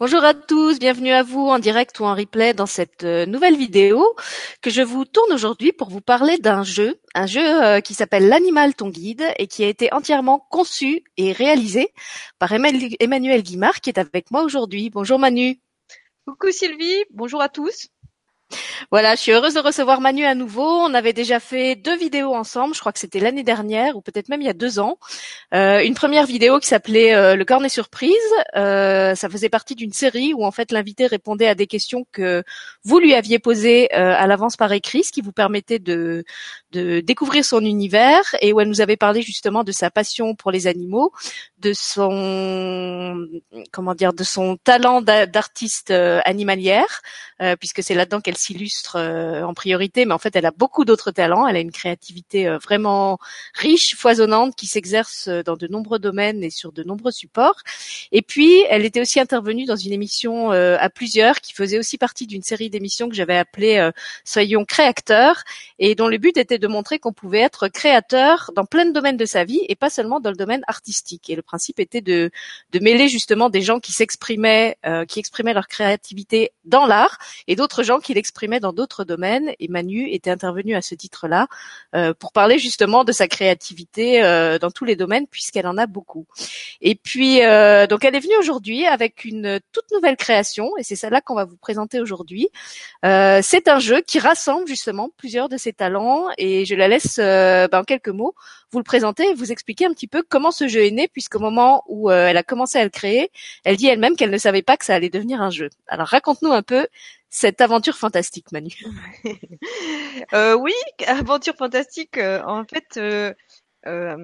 Bonjour à tous, bienvenue à vous en direct ou en replay dans cette euh, nouvelle vidéo que je vous tourne aujourd'hui pour vous parler d'un jeu, un jeu euh, qui s'appelle L'animal ton guide et qui a été entièrement conçu et réalisé par Emmanuel Guimard qui est avec moi aujourd'hui. Bonjour Manu. Coucou Sylvie, bonjour à tous. Voilà, je suis heureuse de recevoir Manu à nouveau. On avait déjà fait deux vidéos ensemble, je crois que c'était l'année dernière ou peut-être même il y a deux ans. Euh, une première vidéo qui s'appelait euh, Le cornet surprise. Euh, ça faisait partie d'une série où en fait l'invité répondait à des questions que vous lui aviez posées à l'avance par écrit, ce qui vous permettait de, de découvrir son univers et où elle nous avait parlé justement de sa passion pour les animaux, de son comment dire, de son talent d'artiste animalière, puisque c'est là-dedans qu'elle s'illustre euh, en priorité, mais en fait, elle a beaucoup d'autres talents. Elle a une créativité euh, vraiment riche, foisonnante, qui s'exerce euh, dans de nombreux domaines et sur de nombreux supports. Et puis, elle était aussi intervenue dans une émission à plusieurs, qui faisait aussi partie d'une série d'émissions que j'avais appelée Soyons créateurs, et dont le but était de montrer qu'on pouvait être créateur dans plein de domaines de sa vie et pas seulement dans le domaine artistique. Et le principe était de, de mêler justement des gens qui s'exprimaient, qui exprimaient leur créativité dans l'art, et d'autres gens qui exprimait dans d'autres domaines et Manu était intervenue à ce titre-là euh, pour parler justement de sa créativité euh, dans tous les domaines puisqu'elle en a beaucoup. Et puis euh, donc elle est venue aujourd'hui avec une toute nouvelle création et c'est celle-là qu'on va vous présenter aujourd'hui. c'est un jeu qui rassemble justement plusieurs de ses talents et je la laisse ben, en quelques mots vous le présenter et vous expliquer un petit peu comment ce jeu est né puisqu'au moment où elle a commencé à le créer, elle dit elle-même qu'elle ne savait pas que ça allait devenir un jeu. Alors raconte-nous un peu cette aventure fantastique, Manu. euh, oui, aventure fantastique. Euh, en fait, euh, euh,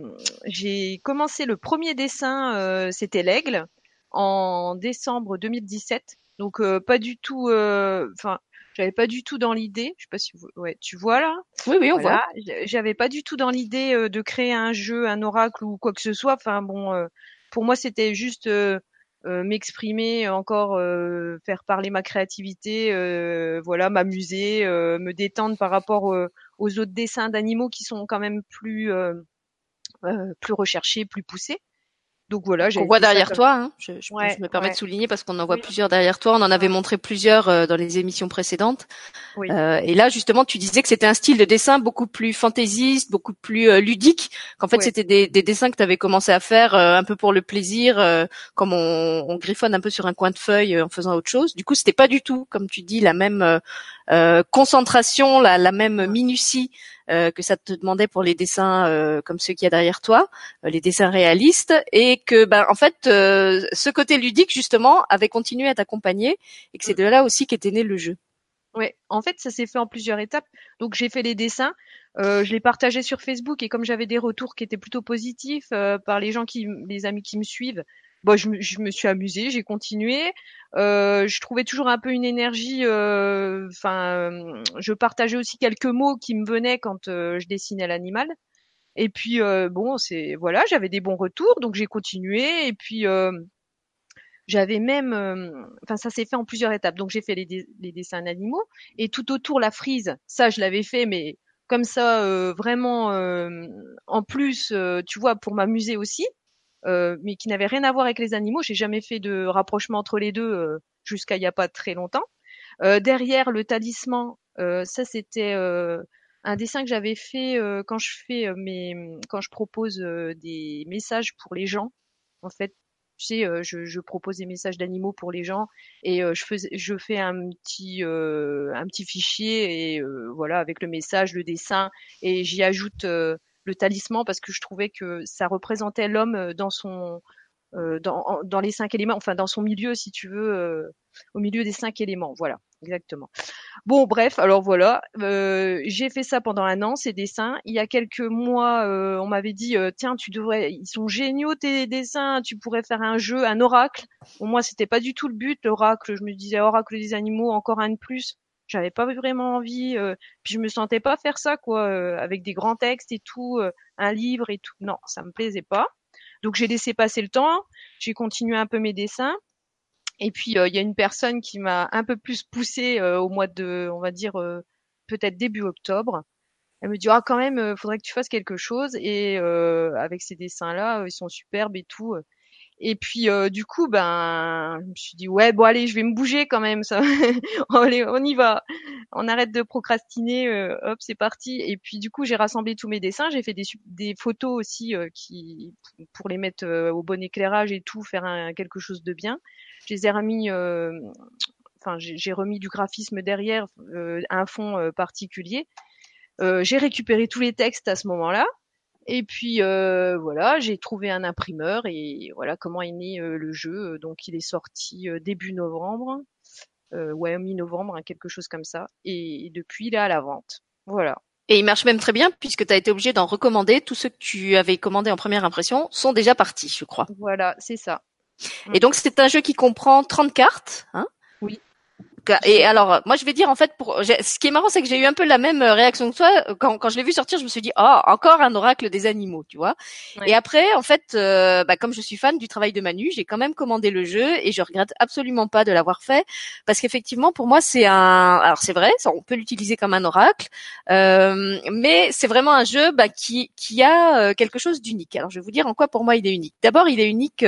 j'ai commencé le premier dessin, c'était l'aigle, en décembre 2017. Donc pas du tout, enfin, j'avais pas du tout dans l'idée. Je sais pas si vous, ouais, tu vois là? Oui, oui, on voit. J'avais pas du tout dans l'idée de créer un jeu, un oracle ou quoi que ce soit. Enfin bon, pour moi c'était juste euh, m'exprimer, encore euh, faire parler ma créativité, euh, voilà, m'amuser, me détendre par rapport aux autres dessins d'animaux qui sont quand même plus plus recherchés, plus poussés. Donc voilà, on voit derrière toi. Hein. Je, je, me permets de souligner parce qu'on en voit plusieurs derrière toi. On en avait montré plusieurs euh, dans les émissions précédentes. Oui. Euh, et là, justement, tu disais que c'était un style de dessin beaucoup plus fantaisiste, beaucoup plus euh, ludique. Qu'en fait, c'était des, des, dessins que tu avais commencé à faire euh, un peu pour le plaisir, comme on, on, griffonne un peu sur un coin de feuille en faisant autre chose. Du coup, c'était pas du tout, comme tu dis, la même concentration, la, la même minutie euh, que ça te demandait pour les dessins euh, comme ceux qu'il y a derrière toi, euh, les dessins réalistes, et que ben en fait ce côté ludique justement avait continué à t'accompagner et que c'est de là aussi qu'était né le jeu. Oui, en fait, ça s'est fait en plusieurs étapes. Donc, j'ai fait les dessins, je les partageais sur Facebook et comme j'avais des retours qui étaient plutôt positifs par les gens qui, les amis qui me suivent, bon, je, je me suis amusée, j'ai continué. Euh, je trouvais toujours un peu une énergie. Euh, enfin, euh, je partageais aussi quelques mots qui me venaient quand euh, je dessinais l'animal. Et puis bon, c'est voilà, j'avais des bons retours, donc j'ai continué. Et puis j'avais même, enfin ça s'est fait en plusieurs étapes. Donc j'ai fait les, les, dessins d'animaux et tout autour la frise. Ça je l'avais fait, mais comme ça vraiment en plus, tu vois, pour m'amuser aussi. Euh, mais qui n'avait rien à voir avec les animaux. J'ai jamais fait de rapprochement entre les deux euh, jusqu'à il y a pas très longtemps. Euh, derrière le talisman, ça c'était un dessin que j'avais fait quand je fais mes, quand je propose des messages pour les gens. En fait, tu sais, je, je, propose des messages d'animaux pour les gens et je, fais, je fais un petit, un petit fichier et voilà avec le message, le dessin et j'y ajoute le talisman parce que je trouvais que ça représentait l'homme euh, dans son euh, dans, dans, les cinq éléments, enfin dans son milieu, si tu veux, euh, au milieu des cinq éléments. Voilà, exactement. Bon, bref, alors voilà, j'ai fait ça pendant un an, ces dessins. Il y a quelques mois, on m'avait dit, tiens, tu devrais, ils sont géniaux tes dessins, tu pourrais faire un jeu, un oracle. Bon, moi, c'était pas du tout le but, l'oracle. Je me disais, oracle des animaux, encore un de plus j'avais pas vraiment envie euh, puis je me sentais pas faire ça quoi euh, avec des grands textes et tout euh, un livre et tout. Non ça me plaisait pas. Donc j'ai laissé passer le temps j'ai continué un peu mes dessins. Et puis il y a une personne qui m'a un peu plus poussé au mois de on va dire peut-être début octobre. Elle me dit ah quand même faudrait que tu fasses quelque chose et avec ces dessins là ils sont superbes et tout Et puis euh, du coup, ben, je me suis dit ouais, bon allez, je vais me bouger quand même. Ça, allez, on y va. On arrête de procrastiner. Euh, hop, c'est parti. Et puis du coup, j'ai rassemblé tous mes dessins. J'ai fait des, des photos aussi euh, qui pour les mettre au bon éclairage et tout, faire un, quelque chose de bien. Je les ai remis. Enfin, j'ai remis du graphisme derrière, un fond particulier. j'ai récupéré tous les textes à ce moment-là. Et puis euh, voilà, j'ai trouvé un imprimeur et voilà comment est né euh, le jeu. Donc il est sorti euh, début novembre, ouais mi-novembre, hein, quelque chose comme ça. Et, depuis il est à la vente. Voilà. Et il marche même très bien puisque tu as été obligé d'en recommander. Tous ceux que tu avais commandés en première impression sont déjà partis, je crois. Voilà, c'est ça. Et donc c'est un jeu qui comprend 30 cartes. Hein. Et alors, moi, je vais dire en fait, pour ce qui est marrant, c'est que j'ai eu un peu la même euh, réaction que toi euh, quand, quand je l'ai vu sortir. Je me suis dit, oh, encore un oracle des animaux, tu vois. Et après, en fait, euh, bah, comme je suis fan du travail de Manu, j'ai quand même commandé le jeu et je regrette absolument pas de l'avoir fait parce qu'effectivement, pour moi, c'est un. Alors c'est vrai, on peut l'utiliser comme un oracle, euh, mais c'est vraiment un jeu bah, qui qui a quelque chose d'unique. Alors, je vais vous dire en quoi pour moi il est unique. D'abord, il est unique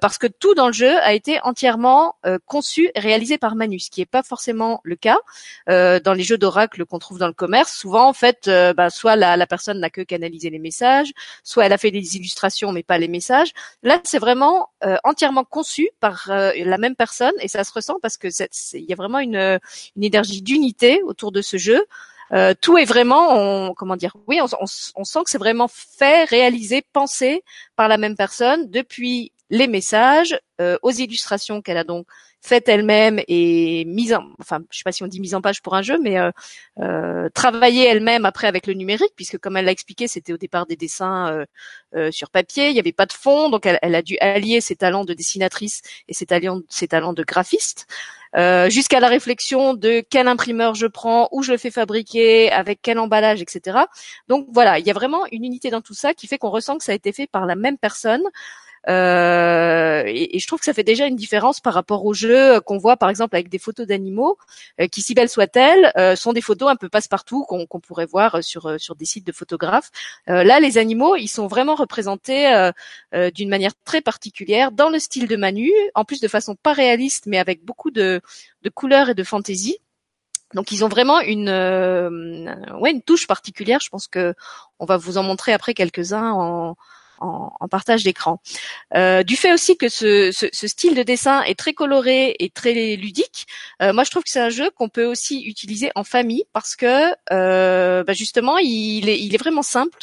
parce que tout dans le jeu a été entièrement conçu et réalisé par Manu, ce qui n'est pas forcément le cas euh, dans les jeux d'oracle qu'on trouve dans le commerce. Souvent, en fait, euh, bah, soit la, personne n'a que canalisé les messages, soit elle a fait des illustrations mais pas les messages. Là, c'est vraiment euh, entièrement conçu par la même personne et ça se ressent parce que il y a vraiment une, énergie d'unité autour de ce jeu. tout est vraiment, comment dire, oui, on, on sent que c'est vraiment fait, réalisé, pensé par la même personne depuis les messages aux illustrations qu'elle a donc faite elle-même et mise en, enfin, je sais pas si on dit mise en page pour un jeu, mais euh, euh, elle-même après avec le numérique, puisque comme elle l'a expliqué, c'était au départ des dessins euh, euh, sur papier, il n'y avait pas de fond, donc elle, elle, a dû allier ses talents de dessinatrice et ses talents, ses talents de graphiste. Euh, jusqu'à la réflexion de quel imprimeur je prends, où je le fais fabriquer, avec quel emballage, etc. Donc voilà, il y a vraiment une unité dans tout ça qui fait qu'on ressent que ça a été fait par la même personne. Euh, et, je trouve que ça fait déjà une différence par rapport aux jeux qu'on voit par exemple avec des photos d'animaux euh, qui, si belles soient-elles, euh, sont des photos un peu passe-partout qu'on pourrait voir sur sur des sites de photographes. là, les animaux, ils sont vraiment représentés d'une manière très particulière dans le style de Manu, en plus de façon pas réaliste, mais avec beaucoup de, de couleurs et de fantaisie. Donc ils ont vraiment une ouais une touche particulière. Je pense que on va vous en montrer après quelques-uns en, en, partage d'écran. Euh, du fait aussi que ce, style de dessin est très coloré et très ludique, euh, moi je trouve que c'est un jeu qu'on peut aussi utiliser en famille parce que euh, bah, justement il est, il est vraiment simple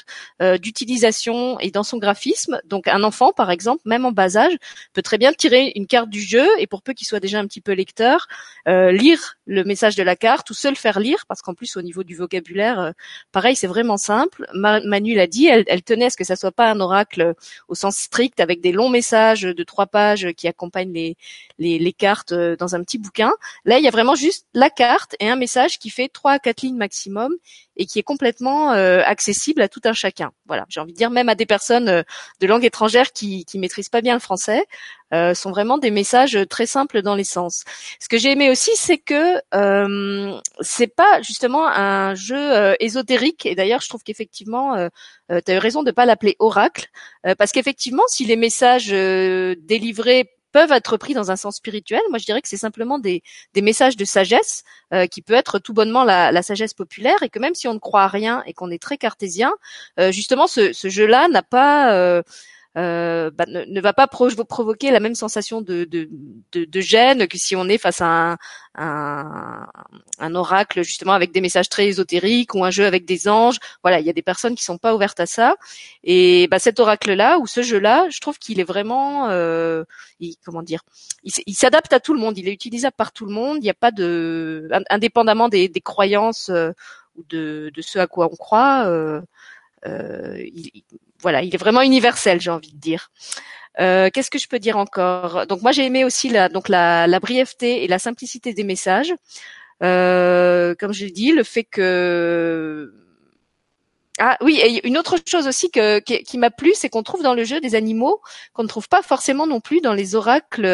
d'utilisation et dans son graphisme. Donc un enfant par exemple, même en bas âge, peut très bien tirer une carte du jeu et pour peu qu'il soit déjà un petit peu lecteur, lire le message de la carte ou se le faire lire parce qu'en plus au niveau du vocabulaire, pareil c'est vraiment simple. Manu l'a dit, elle, elle tenait à ce que ça soit pas un oracle au sens strict avec des longs messages de trois pages qui accompagnent les, les, cartes euh, dans un petit bouquin. Là, il y a vraiment juste la carte et un message qui fait trois à quatre lignes maximum et qui est complètement euh, accessible à tout un chacun. Voilà, j'ai envie de dire même à des personnes euh, de langue étrangère qui qui maîtrisent pas bien le français, euh, sont vraiment des messages très simples dans l'essence. Ce que j'ai aimé aussi, c'est que euh, c'est pas justement un jeu ésotérique. Et d'ailleurs, je trouve qu'effectivement, tu as eu raison de pas l'appeler oracle, parce qu'effectivement, si les messages délivrés peuvent être pris dans un sens spirituel. Moi, je dirais que c'est simplement des, des messages de sagesse euh, qui peut être tout bonnement la, la, sagesse populaire et que même si on ne croit à rien et qu'on est très cartésien, euh, justement, ce, ce jeu-là n'a pas euh, bah, ne, va pas provoquer la même sensation de, de, de, gêne que si on est face à un, un, oracle justement avec des messages très ésotériques ou un jeu avec des anges. Voilà, il y a des personnes qui sont pas ouvertes à ça. Et bah, cet oracle-là ou ce jeu-là, je trouve qu'il est vraiment, euh, comment dire, il, s'adapte à tout le monde. Il est utilisable par tout le monde. Il n'y a pas de, indépendamment des, des croyances euh, ou de, de ce à quoi on croit. Euh, euh, il, voilà, il est vraiment universel, j'ai envie de dire. Euh, qu'est-ce que je peux dire encore? Donc moi j'ai aimé aussi la, donc la, la, brièveté et la simplicité des messages. Euh, comme je l'ai dit, le fait que ah oui, et une autre chose aussi que, qui, m'a plu, c'est qu'on trouve dans le jeu des animaux qu'on ne trouve pas forcément non plus dans les oracles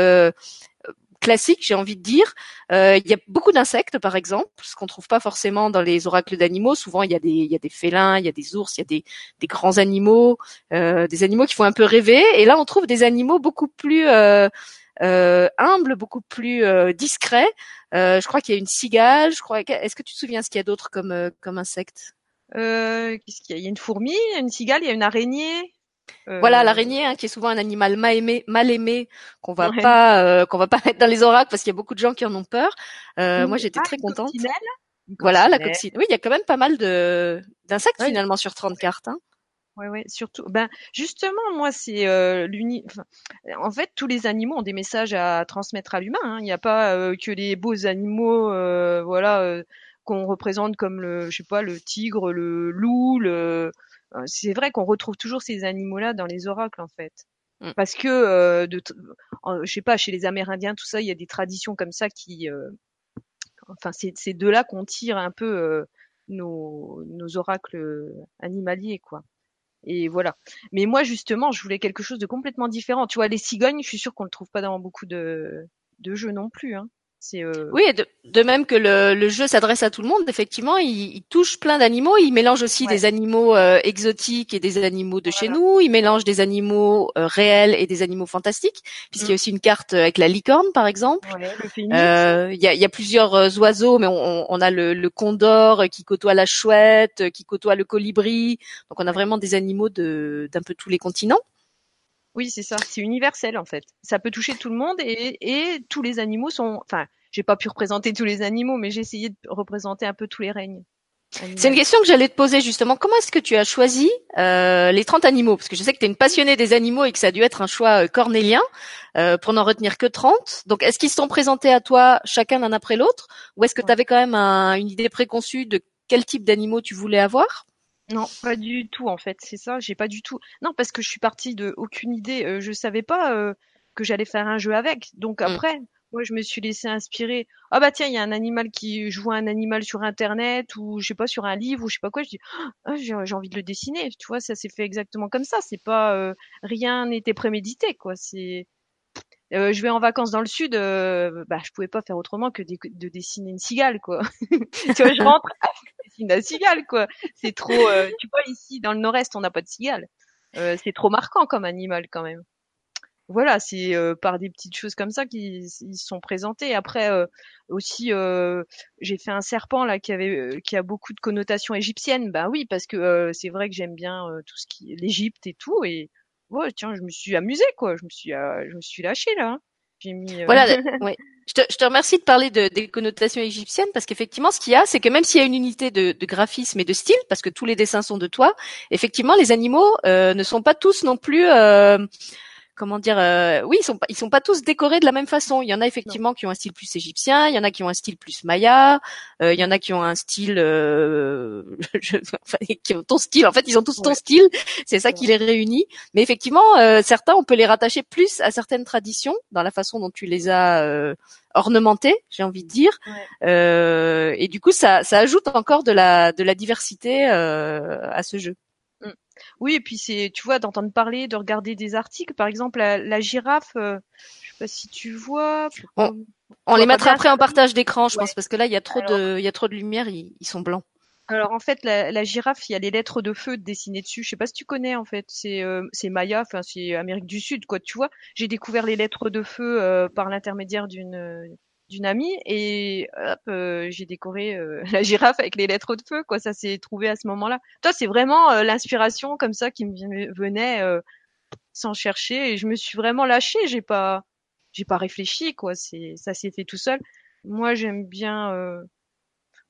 classique, j'ai envie de dire. Euh, il y a beaucoup d'insectes, par exemple, ce qu'on trouve pas forcément dans les oracles d'animaux. Souvent, il y a des, il y a des félins, il y a des ours, il y a des, des grands animaux, euh, des animaux qui font un peu rêver. Et là, on trouve des animaux beaucoup plus euh, euh, humbles, beaucoup plus euh, discrets. Euh, je crois qu'il y a une cigale. Je crois. Est-ce que tu te souviens ce qu'il y a d'autre comme euh, comme insecte euh, Qu'est-ce qu'il y a Il y a une fourmi, une cigale, il y a une araignée. Voilà euh, l'araignée, hein, qui est souvent un animal mal aimé, mal aimé, qu'on va pas, euh, qu'on va pas mettre dans les oracles parce qu'il y a beaucoup de gens qui en ont peur. Euh, moi, j'étais très contente. Voilà, la coccinelle. Oui, il y a quand même pas mal de d'insectes finalement sur 30 cartes. Hein. Ouais, ouais, surtout. Ben, justement, moi, c'est euh, l'uni. en fait, tous les animaux ont des messages à transmettre à l'humain. Hein. Il n'y a pas euh, que les beaux animaux, euh, voilà, qu'on représente comme le, je sais pas, le tigre, le loup, le, c'est vrai qu'on retrouve toujours ces animaux-là dans les oracles en fait. Mm. Parce que, euh, de, je sais pas, chez les Amérindiens, tout ça, il y a des traditions comme ça qui, euh, enfin, c'est de là qu'on tire un peu nos, nos oracles animaliers, quoi. Et voilà. Mais moi, justement, je voulais quelque chose de complètement différent. Tu vois, les cigognes, je suis sûre qu'on ne le trouve pas dans beaucoup de, de jeux non plus. Hein. Euh... Oui, de, de, même que le, le jeu s'adresse à tout le monde, effectivement, il, il touche plein d'animaux. Il mélange aussi ouais. des animaux euh, exotiques et des animaux de voilà. chez nous. Il mélange des animaux euh, réels et des animaux fantastiques, puisqu'il y a mm. aussi une carte avec la licorne, par exemple. Ouais, euh, il, y a, il y, a, plusieurs euh, oiseaux, mais on, on a le, le, condor qui côtoie la chouette, qui côtoie le colibri. Donc, on a vraiment des animaux de d'un peu tous les continents. Oui, c'est ça. C'est universel en fait. Ça peut toucher tout le monde et, et tous les animaux sont. Enfin, j'ai pas pu représenter tous les animaux, mais j'ai essayé de représenter un peu tous les règnes. C'est une question que j'allais te poser justement. Comment est-ce que tu as choisi euh, les 30 animaux? Parce que je sais que tu es une passionnée des animaux et que ça a dû être un choix euh, cornélien euh, pour n'en retenir que 30. Donc est-ce qu'ils se sont présentés à toi chacun l'un après l'autre? Ou est-ce que tu avais quand même un, une idée préconçue de quel type d'animaux tu voulais avoir? Non, pas du tout en fait, c'est ça, j'ai pas du tout. Non, parce que je suis partie de aucune idée, euh, je savais pas euh, que j'allais faire un jeu avec. Donc après, mm. moi je me suis laissé inspirer. Ah bah tiens, il y a un animal qui joue un animal sur internet ou je sais pas sur un livre ou je sais pas quoi, je dis ah, j'ai envie de le dessiner, tu vois, ça s'est fait exactement comme ça, c'est pas euh, rien n'était prémédité quoi, c'est je vais en vacances dans le sud, euh, bah je pouvais pas faire autrement que de, de dessiner une cigale quoi. tu vois, je rentre, ah, je dessine la cigale quoi. C'est trop. Euh, tu vois ici dans le Nord-Est, on n'a pas de cigale. Euh, c'est trop marquant comme animal quand même. Voilà, c'est euh, par des petites choses comme ça qu'ils ils sont présentés. Après aussi, j'ai fait un serpent là qui avait qui a beaucoup de connotations égyptiennes. Bah oui, parce que c'est vrai que j'aime bien tout ce qui l'Égypte et tout et ouais, tiens, je me suis amusée, quoi. Je me suis, euh, je me suis lâchée, là. Hein. J'ai mis. Euh... Voilà, ouais. Je te, je te, remercie de parler de, des connotations égyptiennes parce qu'effectivement, ce qu'il y a, c'est que même s'il y a une unité de, de, graphisme et de style, parce que tous les dessins sont de toi, effectivement, les animaux euh, ne sont pas tous non plus euh, comment dire euh, oui ils sont pas ils sont pas tous décorés de la même façon il y en a effectivement non. qui ont un style plus égyptien il y en a qui ont un style plus maya euh, il y en a qui ont un style euh, je, enfin, qui ont ton style en fait ils ont tous ouais. ton style c'est ça ouais. qui les réunit mais effectivement euh, certains on peut les rattacher plus à certaines traditions dans la façon dont tu les as euh, ornementés j'ai envie de dire ouais. et du coup ça ça ajoute encore de la de la diversité à ce jeu oui, et puis c'est, tu vois, d'entendre parler, de regarder des articles. Par exemple, la, la girafe, euh, je sais pas si tu vois. On, on les mettra après en partage d'écran, je ouais. pense, parce que là, il y a trop Alors... de, il y a trop de lumière, ils, ils sont blancs. Alors en fait, la, la, girafe, il y a les lettres de feu dessinées dessus. Je sais pas si tu connais en fait. C'est euh, c'est Maya, enfin c'est Amérique du Sud quoi. Tu vois, j'ai découvert les lettres de feu euh, par l'intermédiaire d'une d'une amie et hop, euh, j'ai décoré euh, la girafe avec les lettres de feu quoi. Ça s'est trouvé à ce moment-là. Toi, c'est vraiment euh, l'inspiration comme ça qui me venait sans chercher et je me suis vraiment lâchée. J'ai pas j'ai pas réfléchi quoi. C'est ça s'est fait tout seul. Moi, j'aime bien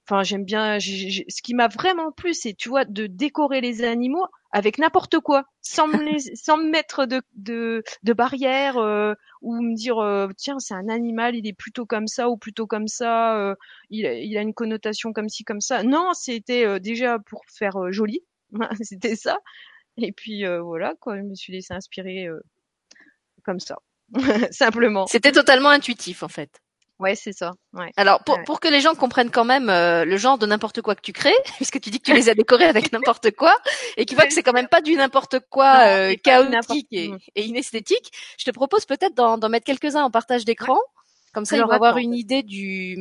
enfin j'aime bien ce qui m'a vraiment plu c'est tu vois de décorer les animaux avec n'importe quoi sans me sans me mettre de de, de barrière euh, ou me dire euh, tiens c'est un animal il est plutôt comme ça ou plutôt comme ça euh, il, il a une connotation comme ci comme ça. Non c'était euh, déjà pour faire euh, joli c'était ça. Et puis euh, voilà quoi je me suis laissé inspirer comme ça simplement. C'était totalement intuitif en fait Ouais, c'est ça. Ouais. Alors pour, ouais. pour que les gens comprennent quand même euh, le genre de n'importe quoi que tu crées, puisque tu dis que tu les as décorés avec n'importe quoi, et qu'ils voient que c'est quand même pas du n'importe quoi non, euh, chaotique et, et, inesthétique, je te propose peut-être d'en mettre quelques-uns en partage d'écran. Comme ça, ils vont avoir une idée du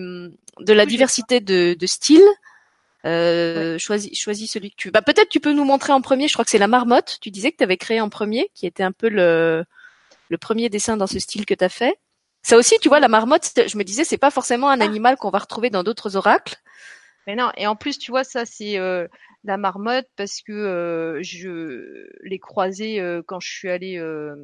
de la diversité de, de styles. Euh, choisis, choisis celui que tu veux. Bah, peut-être tu peux nous montrer en premier. Je crois que c'est la marmotte. Tu disais que tu avais créé en premier, qui était un peu le le premier dessin dans ce style que tu as fait. Ça aussi, tu vois, la marmotte, je me disais, c'est pas forcément un Ah. animal qu'on va retrouver dans d'autres oracles. Mais non, et en plus, tu vois, ça, c'est euh, la marmotte parce que euh, je l'ai croisée euh, quand je suis allée euh,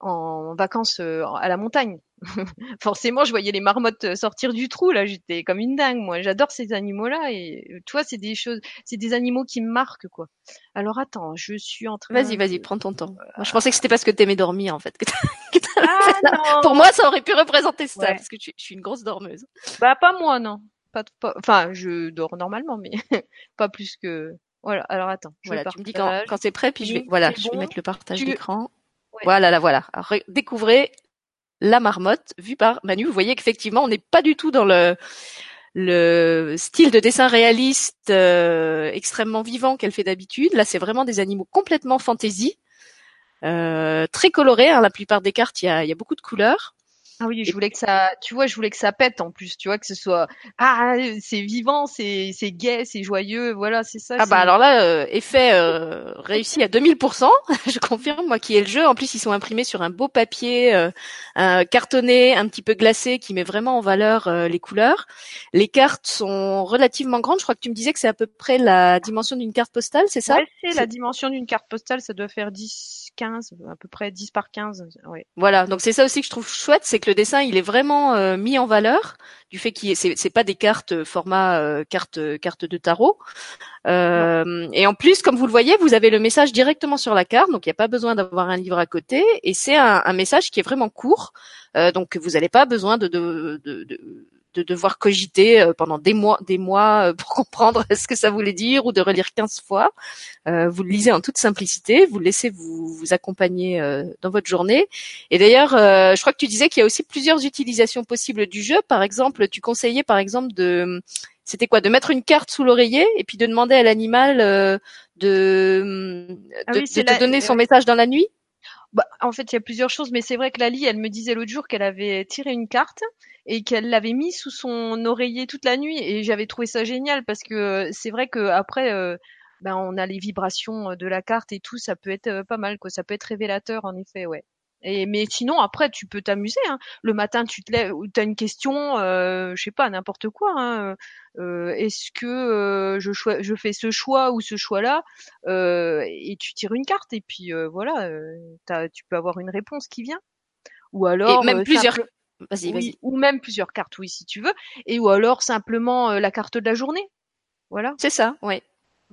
en vacances euh, à la montagne. Forcément, je voyais les marmottes euh, sortir du trou, là, j'étais comme une dingue, moi. J'adore ces animaux-là et euh, tu vois, c'est des choses, c'est des animaux qui me marquent, quoi. Alors attends, je suis en train Vas-y, vas-y, prends ton temps. Moi, je pensais que c'était parce que t'aimais dormir, en fait. que Ah Pour moi, ça aurait pu représenter ça, Ouais. parce que je, suis une grosse dormeuse. Bah pas moi, non. Pas, pas- Enfin, je dors normalement, mais pas plus que... Voilà, alors attends, je Voilà, tu me dis quand, quand c'est prêt, puis je vais, voilà, je vais bon. mettre le partage Tu- d'écran. Ouais. Voilà, là, voilà. Alors, découvrez la marmotte vue par Manu. Vous voyez qu'effectivement, on n'est pas du tout dans le le style de dessin réaliste euh, extrêmement vivant qu'elle fait d'habitude. Là, c'est vraiment des animaux complètement fantaisie, euh, très colorés. hein. La plupart des cartes, il y a, il y a beaucoup de couleurs. Ah oui, je voulais que ça, tu vois, je voulais que ça pète en plus, tu vois, que ce soit, ah, c'est vivant, c'est, c'est gai, c'est joyeux, voilà, c'est ça. Ah bah alors là, euh, effet euh, réussi à 2000%, je confirme, moi qui ai le jeu. En plus, ils sont imprimés sur un beau papier euh, un cartonné, un petit peu glacé, qui met vraiment en valeur euh, les couleurs. Les cartes sont relativement grandes. Je crois que tu me disais que c'est à peu près la dimension d'une carte postale, c'est ça? Ouais, c'est la dimension d'une carte postale, ça doit faire 10, 15, à peu près 10 par 15, ouais. Voilà, donc c'est ça aussi que je trouve chouette, c'est que le dessin il est vraiment euh, mis en valeur du fait qu'il est, c'est, c'est pas des cartes euh, format euh, carte carte de tarot. Euh, et en plus, comme vous le voyez, vous avez le message directement sur la carte, donc il n'y a pas besoin d'avoir un livre à côté, et c'est un, message qui est vraiment court, euh, donc vous n'avez pas besoin de de devoir cogiter euh, pendant des mois, des mois euh, pour comprendre ce que ça voulait dire ou de relire 15 fois. Euh, vous le lisez en toute simplicité, vous le laissez vous, vous accompagner euh, dans votre journée. Et d'ailleurs, euh, je crois que tu disais qu'il y a aussi plusieurs utilisations possibles du jeu. Par exemple, tu conseillais par exemple de c'était quoi de mettre une carte sous l'oreiller et puis de demander à l'animal euh, de, Ah de, oui, de c'est te la- donner son message dans la nuit? Bah, en fait, il y a plusieurs choses, mais c'est vrai que Lali, elle me disait l'autre jour qu'elle avait tiré une carte et qu'elle l'avait mis sous son oreiller toute la nuit et j'avais trouvé ça génial parce que euh, c'est vrai que après, euh, ben on a les vibrations de la carte et tout, ça peut être euh, pas mal quoi, ça peut être révélateur en effet, ouais. Et mais sinon après tu peux t'amuser. Hein. Le matin tu te lèves ou t'as une question, euh, je sais pas n'importe quoi. Hein. Euh, Est-ce que euh, je, je fais ce choix ou ce choix-là euh, Et tu tires une carte et puis euh, voilà, euh, t'as- tu peux avoir une réponse qui vient. Ou alors et même euh, plusieurs. simple- Vas-y, oui, vas-y. ou même plusieurs cartes, oui si tu veux. Et ou alors simplement euh, la carte de la journée. Voilà. C'est ça, oui.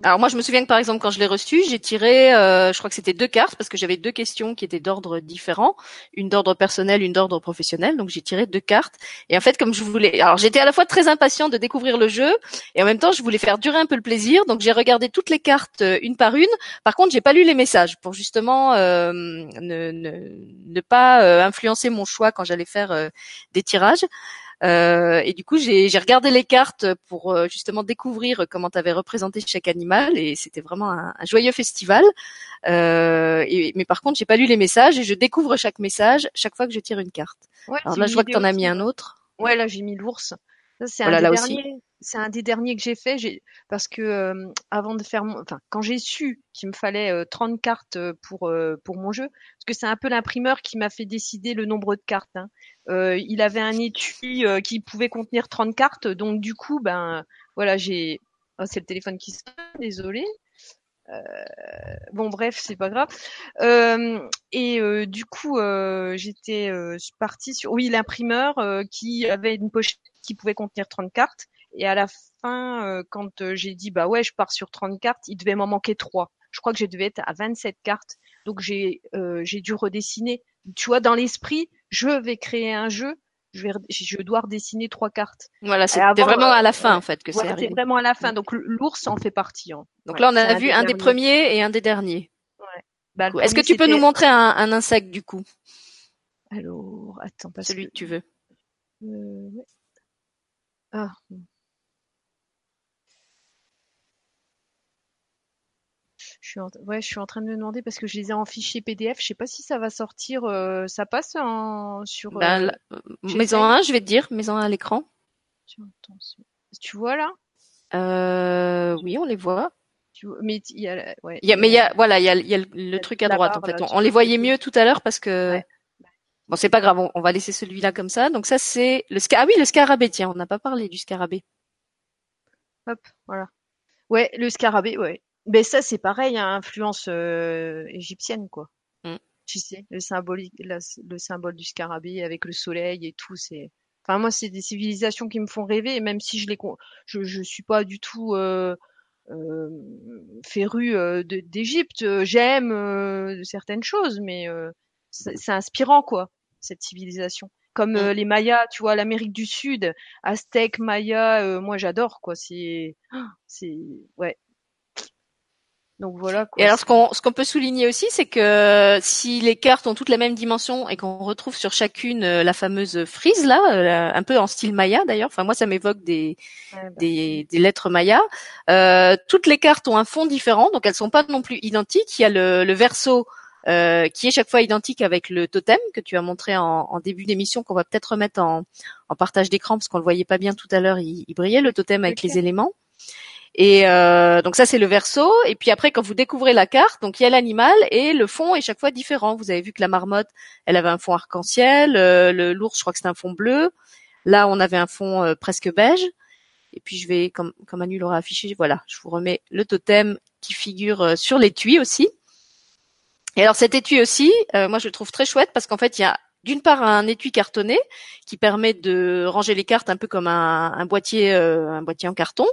Alors moi, je me souviens que par exemple, quand je l'ai reçu, j'ai tiré, euh, je crois que c'était deux cartes parce que j'avais deux questions qui étaient d'ordre différent, une d'ordre personnel, une d'ordre professionnel. Donc j'ai tiré deux cartes. Et en fait, comme je voulais, alors j'étais à la fois très impatient de découvrir le jeu et en même temps, je voulais faire durer un peu le plaisir. Donc j'ai regardé toutes les cartes euh, une par une. Par contre, j'ai pas lu les messages pour justement euh, ne, ne, ne pas euh, influencer mon choix quand j'allais faire euh, des tirages. Euh, et du coup, j'ai regardé les cartes pour euh, justement découvrir comment tu avais représenté chaque animal, et c'était vraiment un, un joyeux festival. Euh, et, mais par contre, j'ai pas lu les messages et je découvre chaque message chaque fois que je tire une carte. Ouais, Alors là, je vois que tu en as mis un autre. Ouais, là j'ai mis l'ours. Ça c'est Voilà, un des là aussi. C'est un des derniers que j'ai fait. Parce que euh, avant de faire mon, enfin quand j'ai su qu'il me fallait euh, 30 cartes pour euh, pour mon jeu, parce que c'est un peu l'imprimeur qui m'a fait décider le nombre de cartes. Hein. Il avait un étui qui pouvait contenir 30 cartes, donc du coup ben voilà j'ai. Oh, c'est le téléphone qui sonne, désolé. Bon bref, c'est pas grave. Et du coup, j'étais partie sur oui l'imprimeur qui avait une pochette qui pouvait contenir 30 cartes. Et à la fin, euh, quand euh, j'ai dit bah ouais, je pars sur 30 cartes, il devait m'en manquer trois. Je crois que je devais être à 27 cartes. Donc j'ai euh, j'ai dû redessiner. Tu vois, dans l'esprit, je vais créer un jeu. Je vais je dois redessiner trois cartes. Voilà, c'était vraiment à la euh, fin ouais. en fait que c'est arrivé. vraiment à la fin. Donc l'ours en fait partie. hein. Donc Ouais, là, on a vu un des premiers et un des derniers. Bah, Est-ce que tu peux nous c'était- montrer un, un insecte du coup, Alors, attends, parce celui que... que tu veux euh. Ah. Je suis en... ouais, je suis en train de me demander parce que je les ai en fichier PDF. Je sais pas si ça va sortir. euh, ça passe en... sur. J'essaye. maison 1, je vais te dire, maison 1 à l'écran. Tu vois là? Euh, oui, on les voit. tu vois... Mais il y a, la- ouais. Il y a, mais il y a, voilà, il y a, il y a le, le la truc à la droite, barre, en fait. là, On, les voyait mieux tout à l'heure parce que, Ouais. bon, c'est pas grave, on, on va laisser celui-là comme ça. Donc ça, c'est le scar, ah oui, le scarabée, tiens, on n'a pas parlé du scarabée. Hop, voilà. Ouais, le scarabée, ouais. Mais ça, c'est pareil, hein, influence euh, égyptienne, quoi. Mm. Tu sais, le symbolique, la- le symbole du scarabée avec le soleil et tout, c'est. Enfin, moi, c'est des civilisations qui me font rêver, et même si je les, con- je, je suis pas du tout euh, euh, férue euh, d'Égypte, j'aime euh, certaines choses, mais euh, c'est inspirant, quoi, cette civilisation. Comme Mm. les Mayas, tu vois, l'Amérique du Sud, Aztèques, Mayas, euh, moi j'adore, quoi. C'est, c'est, ouais. Donc voilà, quoi. Et alors, ce qu'on, ce qu'on peut souligner aussi, c'est que si les cartes ont toutes la même dimension et qu'on retrouve sur chacune euh, la fameuse frise là, euh, un peu en style maya d'ailleurs. Enfin, moi, ça m'évoque des, bah, des, des lettres mayas. Euh, toutes les cartes ont un fond différent, donc elles sont pas non plus identiques. Il y a le, le verso euh, qui est chaque fois identique avec le totem que tu as montré en, en début d'émission, qu'on va peut-être remettre en, en partage d'écran parce qu'on le voyait pas bien tout à l'heure. Il, il brillait le totem avec les éléments. Et euh, donc ça c'est le verso. Et puis après quand vous découvrez la carte, donc il y a l'animal et le fond est chaque fois différent. Vous avez vu que la marmotte, elle avait un fond arc-en-ciel, euh, le l'ours, je crois que c'était un fond bleu. Là on avait un fond euh, presque beige. Et puis je vais, comme comme Manu l'aura affiché, voilà, je vous remets le totem qui figure euh, sur l'étui aussi. Et alors cet étui aussi, euh, moi je le trouve très chouette parce qu'en fait il y a d'une part un étui cartonné qui permet de ranger les cartes un peu comme un, euh, boîtier en carton.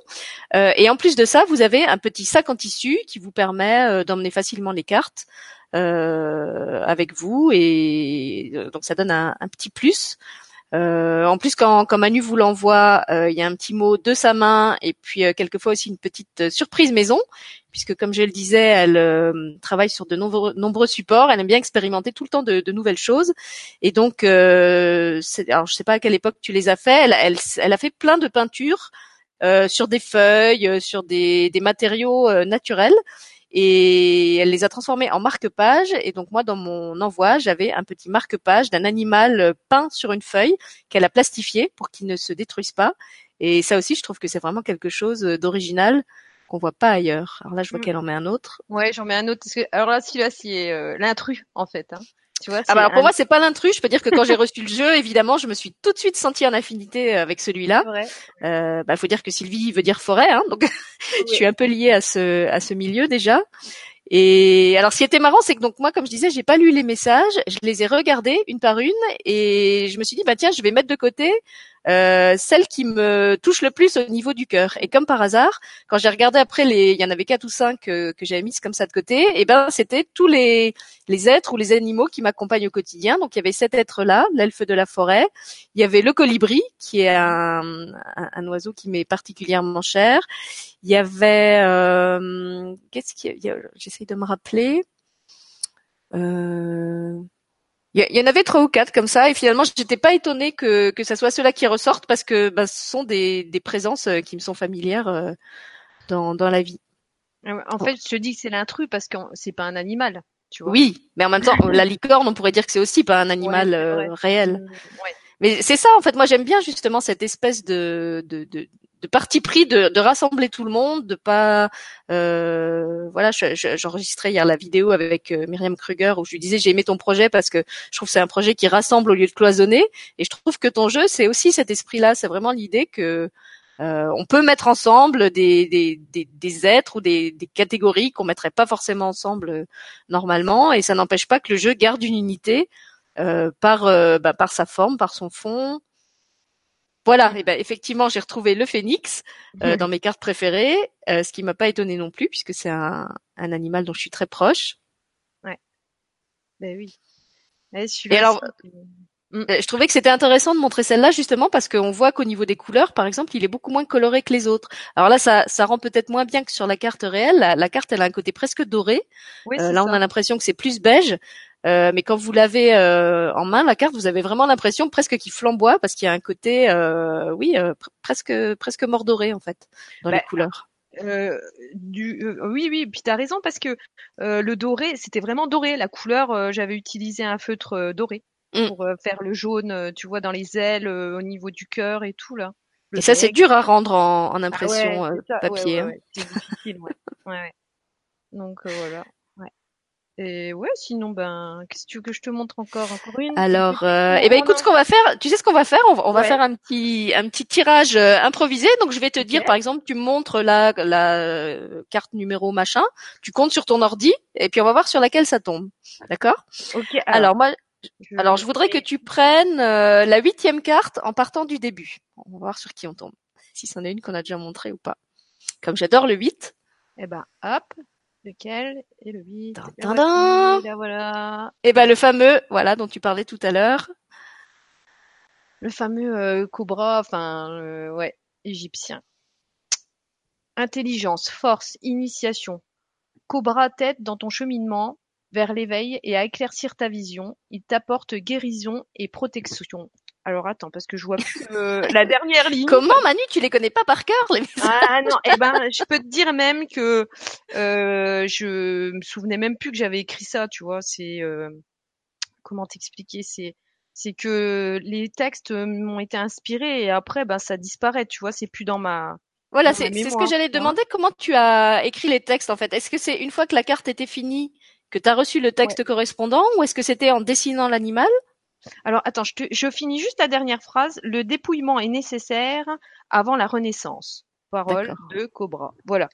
Euh, et en plus de ça, vous avez un petit sac en tissu qui vous permet euh, d'emmener facilement les cartes avec vous et donc ça donne un petit plus. Euh, en plus, quand, quand Manu vous l'envoie, euh, il y a un petit mot de sa main et puis euh, quelquefois aussi une petite surprise maison, puisque comme je le disais, elle travaille sur de nombreux, supports. Elle aime bien expérimenter tout le temps de, nouvelles choses. Et donc, alors je sais pas à quelle époque tu les as fait. Elle, a fait plein de peintures sur des feuilles, sur des, matériaux naturels. Et elle les a transformés en marque-page. Et donc moi, dans mon envoi, j'avais un petit marque-page d'un animal peint sur une feuille qu'elle a plastifié pour qu'il ne se détruise pas. Et ça aussi, je trouve que c'est vraiment quelque chose d'original qu'on voit pas ailleurs. Alors là, je vois Mm. qu'elle en met un autre. Ouais, j'en mets un autre. parce que- Alors là, celui-là, c'est euh, l'intrus, en fait. Hein. Tu vois, Ah bah alors pour un- moi, c'est pas l'intrus. Je peux dire que quand j'ai reçu le jeu, évidemment, je me suis tout de suite sentie en affinité avec celui-là. vrai. Euh, bah, faut dire que Sylvie veut dire forêt, hein, donc je suis un peu liée à ce à ce milieu déjà. Et alors, ce qui était marrant, c'est que donc moi, comme je disais, j'ai pas lu les messages, je les ai regardés une par une, et je me suis dit bah tiens, je vais mettre de côté euh, celle qui me touche le plus au niveau du cœur. Et comme par hasard, quand j'ai regardé après les, il y en avait quatre ou cinq que, que j'avais mises comme ça de côté, et ben c'était tous les les êtres ou les animaux qui m'accompagnent au quotidien. Donc il y avait cet être-là, l'elfe de la forêt. Il y avait le colibri, qui est un, un, oiseau qui m'est particulièrement cher. Il y avait, euh, qu'est-ce qu'il j'essaye de me rappeler. Euh, il y, en avait trois ou quatre comme ça, et finalement, j'étais pas étonnée que que ça soit ceux-là qui ressortent parce que bah, ce sont des des présences euh, qui me sont familières euh, dans dans la vie. Ouais, En fait, je te dis que c'est l'intrus parce que c'est pas un animal. Tu vois. Oui, mais en même temps, la licorne, on pourrait dire que c'est aussi pas un animal euh, réel. Mm, ouais. Mais c'est ça, en fait, moi j'aime bien justement cette espèce de, de, de, de parti pris de, rassembler tout le monde, de pas, euh, voilà, je- je- j'enregistrais hier la vidéo avec euh, Myriam Kruger où je lui disais j'ai aimé ton projet parce que je trouve que c'est un projet qui rassemble au lieu de cloisonner, et je trouve que ton jeu c'est aussi cet esprit-là, c'est vraiment l'idée que euh, on peut mettre ensemble des, des, des, êtres ou des, des catégories qu'on mettrait pas forcément ensemble normalement, et ça n'empêche pas que le jeu garde une unité par bah, par sa forme, par son fond. Voilà, et ben effectivement, j'ai retrouvé le phénix euh, dans mes cartes préférées, euh, ce qui m'a pas étonné non plus puisque c'est un, un animal dont je suis très proche. Ben oui. Ouais, Et alors, Euh, Je trouvais que c'était intéressant de montrer celle-là justement parce qu'on voit qu'au niveau des couleurs, par exemple, il est beaucoup moins coloré que les autres. Alors là, ça, ça rend peut-être moins bien que sur la carte réelle. La, la carte, elle a un côté presque doré. oui, Euh, là, on a l'impression que c'est plus beige. Euh, mais quand vous l'avez euh, en main, la carte, vous avez vraiment l'impression presque qu'il flamboie parce qu'il y a un côté, euh, oui, euh, pr- presque presque mordoré en fait dans Bah, les couleurs. Euh, du, euh, oui, oui, puis t'as raison parce que euh, le doré, c'était vraiment doré. La couleur, euh, j'avais utilisé un feutre doré Mm. pour faire le jaune, tu vois, dans les ailes, euh, au niveau du cœur et tout là. Le Et ça, c'est dur à rendre en, en Ah impression euh. Ouais, papier. ouais, hein. ouais. C'est difficile, ouais. Ouais, ouais. Donc euh, voilà. Et ouais, sinon ben, qu'est-ce que tu veux que je te montre encore, encore une? Alors, euh, eh ben écoute, ce qu'on va faire, tu sais ce qu'on va faire? On, va- on va faire un petit un petit tirage euh, improvisé. Donc je vais te dire, par exemple, tu montres la la euh, carte numéro machin, tu comptes sur ton ordi et puis on va voir sur laquelle ça tombe. D'accord? Ok. Alors, Alors, moi, je, alors je voudrais que tu prennes euh, la huitième carte en partant du début. On va voir sur qui on tombe. Si c'en est une qu'on a déjà montrée ou pas. Comme j'adore le 8. Eh ben, hop. Lequel? Et le 8. Tin, La tin, voici, tin. la voilà. Et ben le fameux, voilà, dont tu parlais tout à l'heure. Le fameux euh, cobra, enfin, euh, ouais, égyptien. Intelligence, force, initiation. Cobra tête dans ton cheminement vers l'éveil et à éclaircir ta vision. Il t'apporte guérison et protection. Alors attends, parce que je vois plus euh, la dernière ligne. Comment Manu, tu les connais pas par cœur les Ah non, eh ben, je peux te dire même que euh, je me souvenais même plus que j'avais écrit ça, tu vois. C'est euh, comment t'expliquer C'est c'est que les textes m'ont été inspirés et après, ben ça disparaît, tu vois. C'est plus dans ma Voilà, c'est c'est ce que j'allais demander. Comment tu as écrit les textes en fait? Est-ce que c'est une fois que la carte était finie que tu as reçu le texte correspondant ou est-ce que c'était en dessinant l'animal? Alors attends, je, te- je finis juste la dernière phrase. Le dépouillement est nécessaire avant la renaissance. Parole de Cobra. Voilà.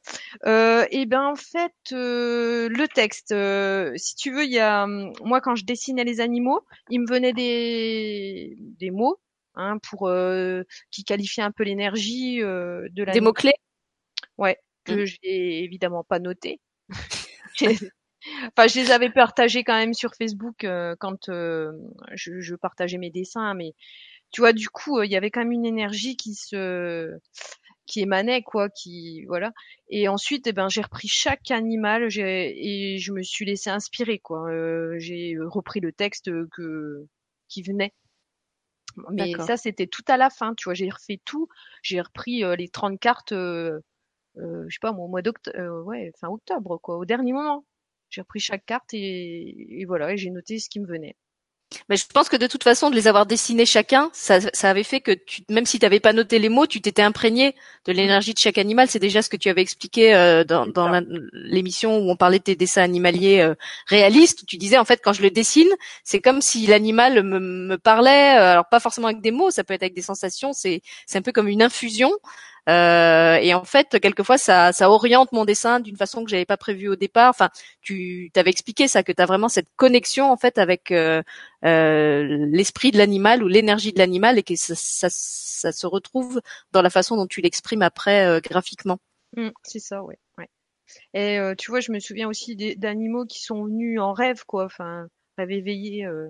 Euh, et ben en fait, euh, le texte, euh, si tu veux, il y a hum, moi quand je dessinais les animaux, il me venait des des mots hein, pour euh, qui qualifiaient un peu l'énergie euh, de Des l'animal. mots clés Ouais, que Mm. j'ai évidemment pas noté. Enfin, je les avais partagés quand même sur Facebook euh, quand euh, je, je partageais mes dessins, mais tu vois, du coup, euh, il y avait quand même une énergie qui se qui émanait quoi, qui voilà. Et ensuite, eh ben, j'ai repris chaque animal, et je me suis laissé inspirer quoi. Euh, j'ai repris le texte que qui venait. Mais ça, c'était tout à la fin, tu vois. J'ai refait tout. J'ai repris euh, les 30 cartes, euh, euh, je sais pas, moi, au mois d'octobre, ouais, fin octobre, quoi, au dernier moment. J'ai repris chaque carte et, et voilà, et j'ai noté ce qui me venait. Mais je pense que de toute façon, de les avoir dessinés chacun, ça, ça avait fait que tu, même si tu n'avais pas noté les mots, tu t'étais imprégné de l'énergie de chaque animal. C'est déjà ce que tu avais expliqué euh, dans, dans l'émission où on parlait de tes dessins animaliers euh, réalistes. Tu disais en fait quand je le dessine, c'est comme si l'animal me, me parlait. euh, alors pas forcément avec des mots, ça peut être avec des sensations. C'est un peu comme une infusion. Euh, et en fait, quelquefois, ça, ça oriente mon dessin d'une façon que j'avais pas prévue au départ. Enfin, tu t'avais expliqué ça, que tu as vraiment cette connexion en fait avec euh, euh, l'esprit de l'animal ou l'énergie de l'animal et que ça, ça, ça se retrouve dans la façon dont tu l'exprimes après graphiquement. Mm, c'est ça, ouais, ouais. Et euh, tu vois, je me souviens aussi d'animaux qui sont venus en rêve, quoi. Enfin, rêve éveillé. Euh,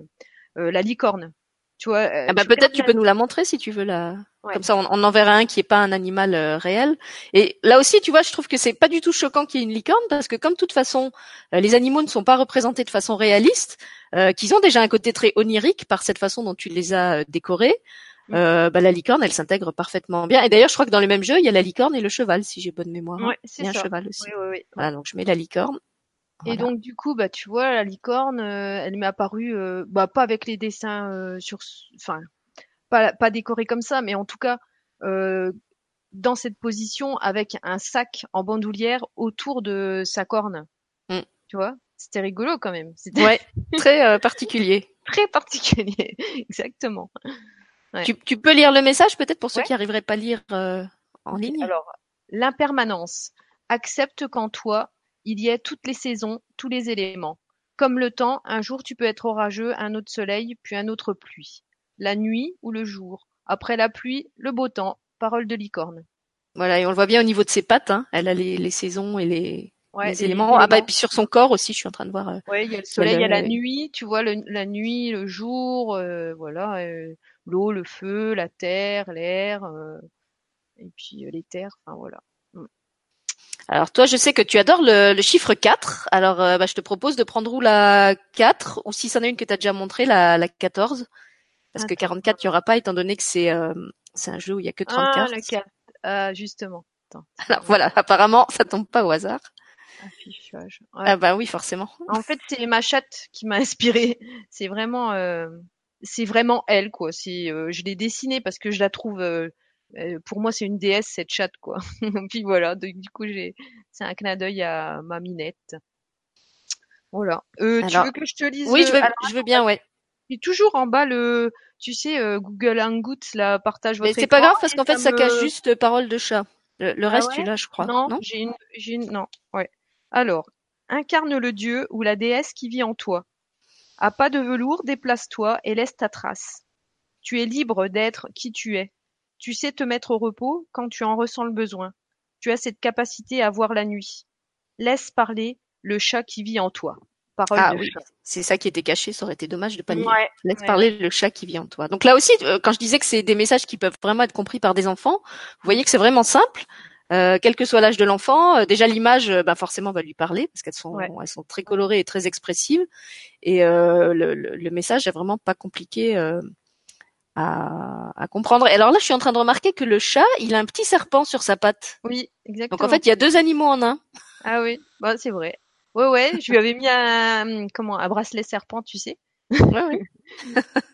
euh, la licorne. Tu vois. euh, Ah bah, peut-être tu peux nous la montrer si tu veux la. Ouais. Comme ça, on, on en verra un qui est pas un animal euh, réel. Et là aussi, tu vois, je trouve que c'est pas du tout choquant qu'il y ait une licorne parce que comme de toute façon, euh, les animaux ne sont pas représentés de façon réaliste, euh, qu'ils ont déjà un côté très onirique par cette façon dont tu les as euh, décorés. Mm. Euh, bah, la licorne, elle s'intègre parfaitement bien. Et d'ailleurs, je crois que dans le même jeu, il y a la licorne et le cheval, si j'ai bonne mémoire. hein. Ouais, Il c'est y a un ça. cheval aussi. Oui, oui, oui. Voilà, donc je mets la licorne. Et donc du coup, bah tu vois, la licorne, euh, elle m'est apparue, euh, bah pas avec les dessins euh, sur, enfin pas pas décorés comme ça, mais en tout cas euh, dans cette position avec un sac en bandoulière autour de sa corne. Mm. Tu vois, c'était rigolo quand même. C'était Ouais, très euh, particulier. très particulier, exactement. Ouais. Tu, tu peux lire le message peut-être pour ceux Ouais. qui arriveraient pas à lire euh, en ligne? Alors, l'impermanence. Accepte qu'en toi, il y ait toutes les saisons, tous les éléments. Comme le temps, un jour tu peux être orageux, un autre soleil, puis un autre pluie. La nuit ou le jour. Après la pluie, le beau temps. Parole de licorne. Voilà, et on le voit bien au niveau de ses pattes. Hein. Elle a les, les saisons et les, Ouais, les et éléments. Ah bah et puis sur son corps aussi, je suis en train de voir. euh, Ouais, il y a le soleil, il y a la nuit, tu vois, le- la nuit, le jour, euh, voilà, euh, l'eau, le feu, la terre, l'air, euh, et puis les terres, enfin voilà. Alors toi, je sais que tu adores le, le chiffre 4. Alors euh, bah, je te propose de prendre ou la 4 ou si c'en est une que tu as déjà montré, la, la 14. Parce que Attends. 44, il n'y aura pas étant donné que c'est euh, c'est un jeu où il y a que 30 Ah, cartes. la. Ah, justement. Attends. Alors voilà, apparemment, ça tombe pas au hasard. Affichage. Ah bah oui, forcément. En fait, c'est ma chatte qui m'a inspiré. C'est vraiment, euh, c'est vraiment elle quoi. C'est, euh, je l'ai dessinée parce que je la trouve. Euh, euh, pour moi, c'est une déesse cette chatte quoi. Puis voilà. Donc, du coup, j'ai, c'est un clin d'œil à ma minette. Voilà. Euh, tu veux que je te lise Oui, je veux, alors, je veux bien, ouais. j'ai toujours en bas le, tu sais, euh, Google Hangouts là, partage Mais votre c'est pas grave parce et qu'en fait, ça me- cache juste parole de chat. Le, le Ah reste, ouais? tu l'as, je crois. Non, Non, j'ai une, j'ai une, non, ouais. Alors, incarne le dieu ou la déesse qui vit en toi. À pas de velours, déplace-toi et laisse ta trace. Tu es libre d'être qui tu es. Tu sais te mettre au repos quand tu en ressens le besoin. Tu as cette capacité à voir la nuit. Laisse parler le chat qui vit en toi. Parole Ah oui, c'est ça qui était caché, ça aurait été dommage de pas le. Ouais, Laisse ouais, parler le chat qui vit en toi. Donc là aussi, euh, quand je disais que c'est des messages qui peuvent vraiment être compris par des enfants, vous voyez que c'est vraiment simple. Euh, quel que soit l'âge de l'enfant, euh, déjà l'image, euh, bah forcément va lui parler parce qu'elles sont, Ouais. elles sont très colorées et très expressives. Et le, le, le message est vraiment pas compliqué à, à comprendre. Et alors là, je suis en train de remarquer que le chat, il a un petit serpent sur sa patte. Oui, exactement. Donc en fait, il y a deux animaux en un. Ah oui, bah, c'est vrai. Ouais, ouais, je lui avais mis un, comment, un bracelet serpent, tu sais. Ouais, ouais.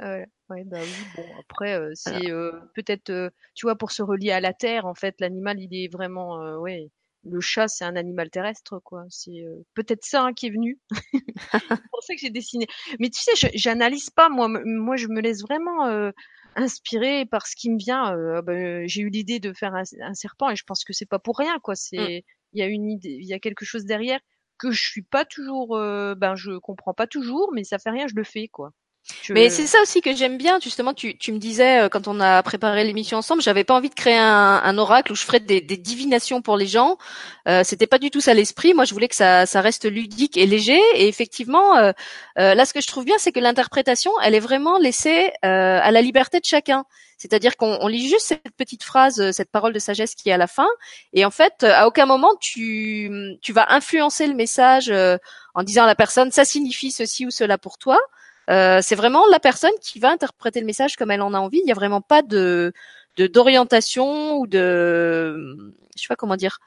Ouais, ouais, bah oui, bon, après, euh, c'est euh, peut-être, euh, tu vois, pour se relier à la terre, en fait, l'animal, il est vraiment, euh, ouais, le chat, c'est un animal terrestre, quoi. C'est euh, peut-être ça hein, qui est venu. C'est pour ça que j'ai dessiné. Mais tu sais, j'analyse pas, moi, moi, je me laisse vraiment euh, inspirer par ce qui me vient. Euh, ben, j'ai eu l'idée de faire un, un serpent et je pense que c'est pas pour rien, quoi. C'est, il y a une idée, il y a quelque chose derrière que je suis pas toujours, ben, je comprends pas toujours, mais ça fait rien, je le fais, quoi. Je- Mais c'est ça aussi que j'aime bien, justement. Tu, tu me disais euh, quand on a préparé l'émission ensemble, j'avais pas envie de créer un, un oracle où je ferais des, des divinations pour les gens. Euh, C'était pas du tout ça l'esprit. Moi, je voulais que ça, ça reste ludique et léger. Et effectivement, euh, euh, là, ce que je trouve bien, c'est que l'interprétation, elle est vraiment laissée euh, à la liberté de chacun. C'est-à-dire qu'on on lit juste cette petite phrase, cette parole de sagesse qui est à la fin, et en fait, à aucun moment tu, tu vas influencer le message euh, en disant à la personne ça signifie ceci ou cela pour toi. Euh, c'est vraiment la personne qui va interpréter le message comme elle en a envie. Il n'y a vraiment pas de d'orientation ou de je sais pas comment dire.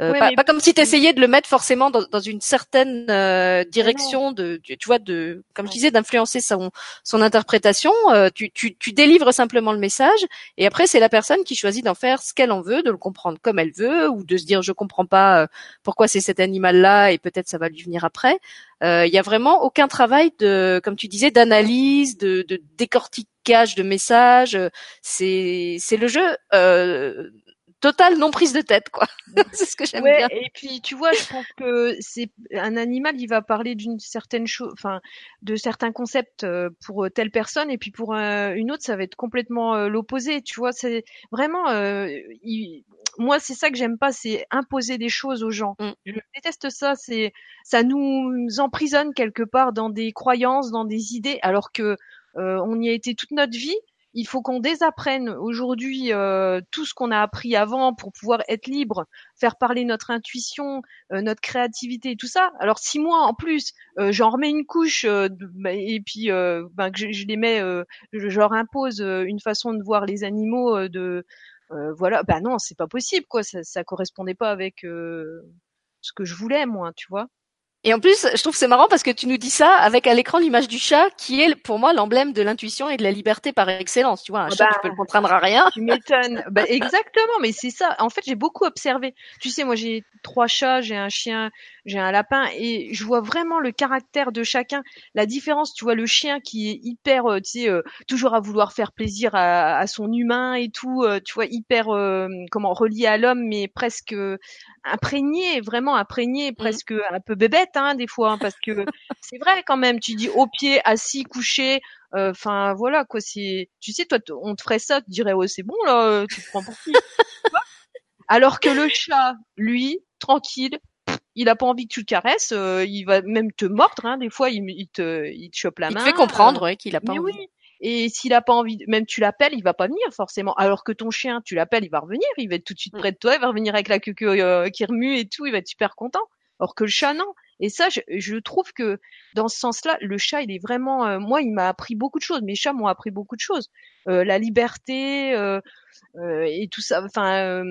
Euh, Ouais, pas, pas comme si tu essayais de le mettre forcément dans, dans une certaine euh, direction de tu, tu vois de comme je disais d'influencer son son interprétation. Euh, tu, tu tu délivres simplement le message et après c'est la personne qui choisit d'en faire ce qu'elle en veut, de le comprendre comme elle veut ou de se dire je comprends pas euh, pourquoi c'est cet animal là et peut-être ça va lui venir après. Euh, Il y a vraiment aucun travail de, comme tu disais, d'analyse, de, de décortiquage de messages. C'est c'est le jeu euh, total non prise de tête quoi. c'est ce que j'aime Ouais, bien. et puis tu vois, je pense que c'est un animal, il va parler d'une certaine chose, enfin, de certains concepts euh, pour telle personne, et puis pour euh, une autre, ça va être complètement euh, l'opposé. Tu vois, c'est vraiment, euh, il- moi, c'est ça que j'aime pas, c'est imposer des choses aux gens. Mm. Je déteste ça. C'est, ça nous emprisonne quelque part dans des croyances, dans des idées, alors que euh, on y a été toute notre vie. Il faut qu'on désapprenne aujourd'hui euh, tout ce qu'on a appris avant pour pouvoir être libre faire parler notre intuition, euh, notre créativité tout ça. Alors si moi en plus euh, j'en remets une couche bah, et puis ben, je, les mets, je, leur impose une façon de voir les animaux de voilà, bah non c'est pas possible quoi, ça, ça correspondait pas avec ce que je voulais moi, tu vois. Et en plus, je trouve que c'est marrant parce que tu nous dis ça avec à l'écran l'image du chat qui est pour moi l'emblème de l'intuition et de la liberté par excellence. Tu vois, un Ah chat, bah, tu peux le contraindre à rien. Tu m'étonnes. bah, exactement, mais c'est ça. En fait, j'ai beaucoup observé. Tu sais, moi, j'ai trois chats, j'ai un chien, j'ai un lapin, et je vois vraiment le caractère de chacun. La différence, tu vois, le chien qui est hyper, euh, tu sais, euh, toujours à vouloir faire plaisir à, à son humain et tout, euh, tu vois, hyper, euh, comment, relié à l'homme, mais presque imprégné, vraiment imprégné, presque un peu bébête, hein, des fois, hein, parce que c'est vrai quand même. Tu dis au pied, assis, couché, Enfin voilà quoi, c'est tu sais toi on te ferait ça, tu dirais ouais c'est bon là, euh, tu te prends pour qui Alors que le chat, lui, tranquille, il a pas envie que tu le caresses, euh, il va même te mordre hein, des fois il, il te il te chope la Il main. te fait comprendre ouais, qu'il a pas Mais envie. oui. Et s'il a pas envie, même tu l'appelles, il va pas venir forcément. Alors que ton chien, tu l'appelles, il va revenir, il va être tout de suite Mm. près de toi, il va revenir avec la queue euh, qui remue et tout, il va être super content. Alors que le chat non. Et ça, je, je trouve que dans ce sens-là, le chat, il est vraiment, euh, moi, il m'a appris beaucoup de choses. Mes chats m'ont appris beaucoup de choses, euh, la liberté euh, euh et tout ça. Enfin,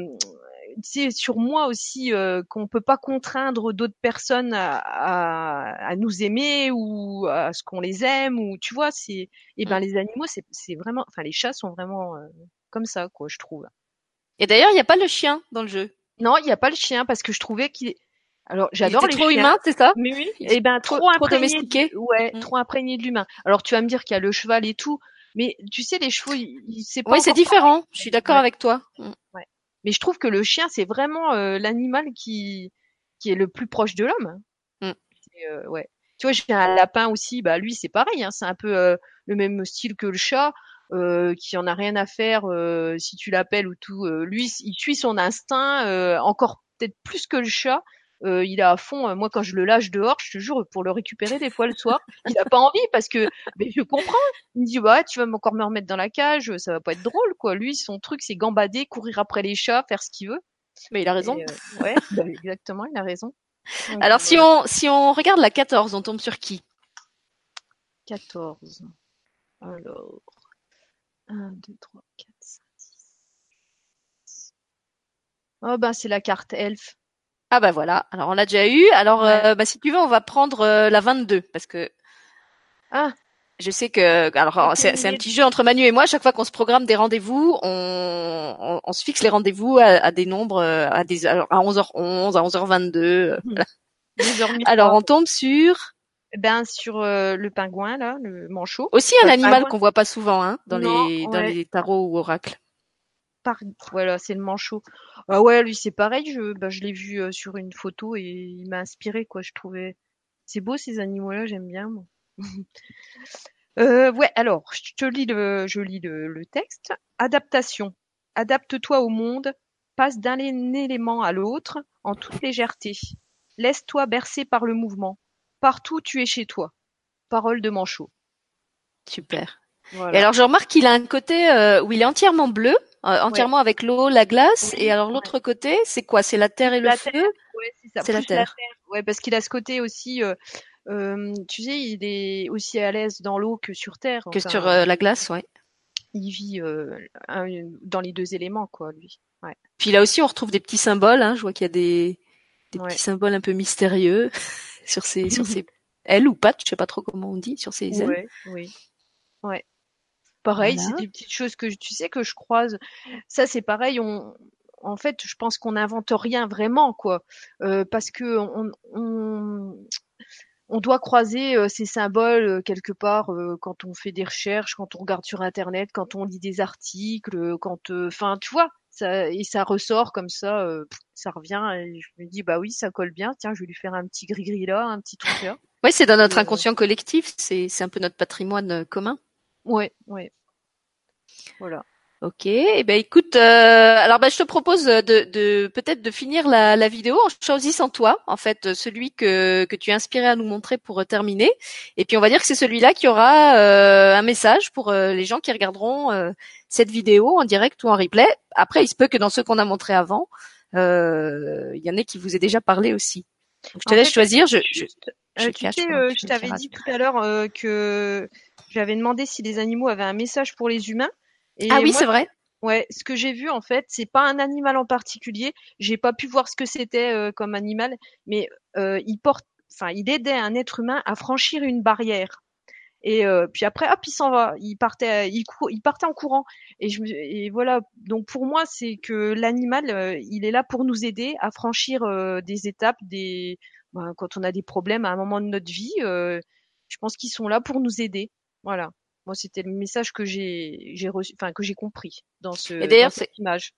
c'est sur moi aussi qu'on peut pas contraindre d'autres personnes à, à, à, nous aimer ou à ce qu'on les aime ou tu vois. C'est, et eh ben mm. les animaux, c'est, c'est vraiment, enfin les chats sont vraiment comme ça, quoi, je trouve. Et d'ailleurs, il n'y a pas le chien dans le jeu? Non, il n'y a pas le chien parce que je trouvais qu'il alors j'adore les trop humain, c'est ça? Mais oui. Et eh ben trop, trop, domestiqué. ouais, mm. trop imprégné de l'humain. Alors tu vas me dire qu'il y a le cheval et tout, mais tu sais les chevaux, c'est pas. Oui, c'est différent. Je suis d'accord avec toi. Mm. Ouais. Mais je trouve que le chien c'est vraiment euh, l'animal qui qui est le plus proche de l'homme. Mm. Euh, ouais. Tu vois, j'ai un lapin aussi. Bah lui c'est pareil. Hein, c'est un peu euh, le même style que le chat. Euh, qui en a rien à faire euh, si tu l'appelles ou tout. Euh, lui, il suit son instinct encore peut-être plus que le chat. Il est à fond. moi, quand je le lâche dehors, je te jure, pour le récupérer des fois le soir, il a pas envie parce que, mais je comprends. Il me dit, bah, tu vas encore me remettre dans la cage, ça va pas être drôle, quoi. Lui, son truc, c'est gambader, courir après les chats, faire ce qu'il veut. Mais il a raison. ouais, bah, exactement, il a raison. Alors, si on, si on regarde la 14, on tombe sur qui? 14. Alors. 1, 2, 3, 4, 5, 6. Oh ben c'est la carte elfe. Ah bah voilà, alors on l'a déjà eu. Alors euh, bah, si tu veux, on va prendre euh, la 22 parce que ah. je sais que alors c'est un petit jeu entre Manu et moi. Chaque fois qu'on se programme des rendez-vous, on, on, on, se fixe les rendez-vous à, à, des nombres euh, à des à 11h11, à 11h22. Voilà. alors on tombe sur ben sur euh, le pingouin là, le manchot. Aussi un animal qu'on voit pas souvent hein, dans les dans les tarots ou oracles. Par... Voilà, c'est le manchot. Ah ouais, lui c'est pareil. Je ben, je l'ai vu euh, sur une photo et il m'a inspiré quoi. Je trouvais c'est beau ces animaux là, j'aime bien. Moi. euh, ouais, alors je te lis le je lis le, le texte. Adaptation. Adapte-toi au monde. Passe d'un élément à l'autre en toute légèreté. Laisse-toi bercer par le mouvement Partout tu es chez toi. Parole de Manchot. Super. Et alors je remarque qu'il a un côté euh, où il est entièrement bleu, euh, entièrement avec l'eau, la glace. et alors l'autre côté, c'est quoi? C'est la terre et le feu? ouais, c'est la, terre. Ouais, parce qu'il a ce côté aussi. Euh, euh, tu sais, il est aussi à l'aise dans l'eau que sur terre. Que sur la glace, ouais. Il vit dans les deux éléments, quoi, lui. Ouais. Puis là aussi, on retrouve des petits symboles. Hein. Je vois qu'il y a des, des petits symboles un peu mystérieux. sur ses sur ailes ou pattes, je sais pas trop comment on dit, sur ses ailes. Oui. Ouais. Pareil, c'est des petites choses que tu sais que je croise. Ça c'est pareil, on en fait, je pense qu'on n'invente rien vraiment quoi, euh, parce que on, on, on doit croiser euh, ces symboles euh, quelque part euh, quand on fait des recherches, quand on regarde sur internet, quand on lit des articles, quand, enfin, tu vois, ça, et ça ressort comme ça, euh, ça revient et je me dis bah oui ça colle bien, tiens je vais lui faire un petit gris gris là, un petit truc là. Oui c'est dans notre inconscient collectif, c'est un peu notre patrimoine euh, commun. Ouais ouais. Voilà. Ok, eh ben écoute, euh, alors ben, je te propose de, de peut-être de finir la, la, vidéo en choisissant toi, en fait, celui que, que tu es inspiré à nous montrer pour terminer. Et puis on va dire que c'est celui-là qui aura euh, un message pour euh, les gens qui regarderont cette vidéo en direct ou en replay. Après, il se peut que dans ceux qu'on a montrés avant, il y en ait qui vous aient déjà parlé aussi. Je te laisse choisir. Je, je, je, tu sais, je t'avais dit tout à l'heure que j'avais demandé si les animaux avaient un message pour les humains ah oui, c'est vrai. Ouais, ce que j'ai vu en fait, c'est pas un animal en particulier. J'ai pas pu voir ce que c'était euh, comme animal, mais euh, il porte, enfin, il aidait un être humain à franchir une barrière. Et euh, puis après, hop, il s'en va. Il partait, il, il partait en courant. Et je et voilà. Donc pour moi, c'est que l'animal, il est là pour nous aider à franchir des étapes, des ben, quand on a des problèmes à un moment de notre vie. je pense qu'ils sont là pour nous aider. Voilà. Moi, c'était le message que j'ai, j'ai reçu, enfin que j'ai compris dans ce. Et d'ailleurs, cette image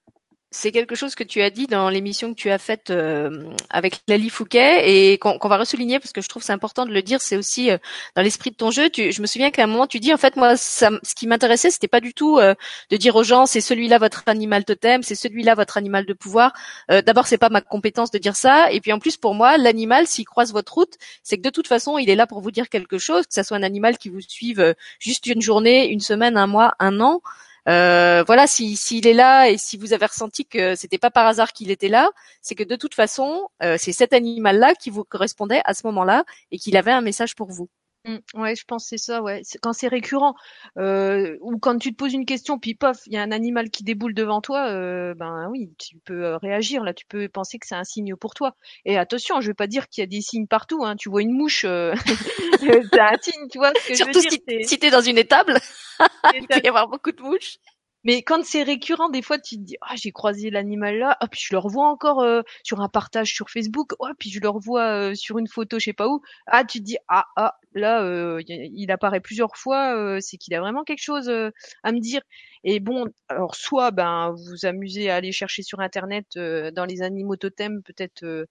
c'est quelque chose que tu as dit dans l'émission que tu as faite euh, avec Lali Fouquet et qu'on va ressouligner parce que je trouve c'est important de le dire. C'est aussi euh, dans l'esprit de ton jeu. Tu, je me souviens qu'à un moment tu dis en fait moi ce qui m'intéressait c'était pas du tout euh, de dire aux gens c'est celui-là votre animal totem, c'est celui-là votre animal de pouvoir. D'abord c'est pas ma compétence de dire ça et puis en plus pour moi l'animal s'il croise votre route c'est que de toute façon il est là pour vous dire quelque chose que ça soit un animal qui vous suive juste une journée, une semaine, un mois, un an. Euh, voilà, si s'il est là et si vous avez ressenti que c'était pas par hasard qu'il était là, c'est que de toute façon, euh, c'est cet animal-là qui vous correspondait à ce moment-là et qu'il avait un message pour vous. Mmh, ouais, je pense que c'est ça, ouais. Quand c'est récurrent, euh, ou quand tu te poses une question, puis pof, il y a un animal qui déboule devant toi, euh, ben oui, tu peux euh, réagir. Là, tu peux penser que c'est un signe pour toi. Et attention, je vais pas dire qu'il y a des signes partout. Hein. Tu vois une mouche, euh, c'est un signe, tu vois ce que Surtout je veux dire. si, si t'es dans une étable, il peut y avoir beaucoup de mouches. Mais quand c'est récurrent, des fois, tu te dis, ah, j'ai croisé l'animal là, puis je le revois encore euh, sur un partage sur Facebook, oh, puis je le revois euh, sur une photo, je sais pas où. Ah, tu te dis, ah, ah, là, euh, il apparaît plusieurs fois, c'est qu'il a vraiment quelque chose à me dire. Et bon, alors soit, ben, vous vous amusez à aller chercher sur Internet dans les animaux totems, peut-être.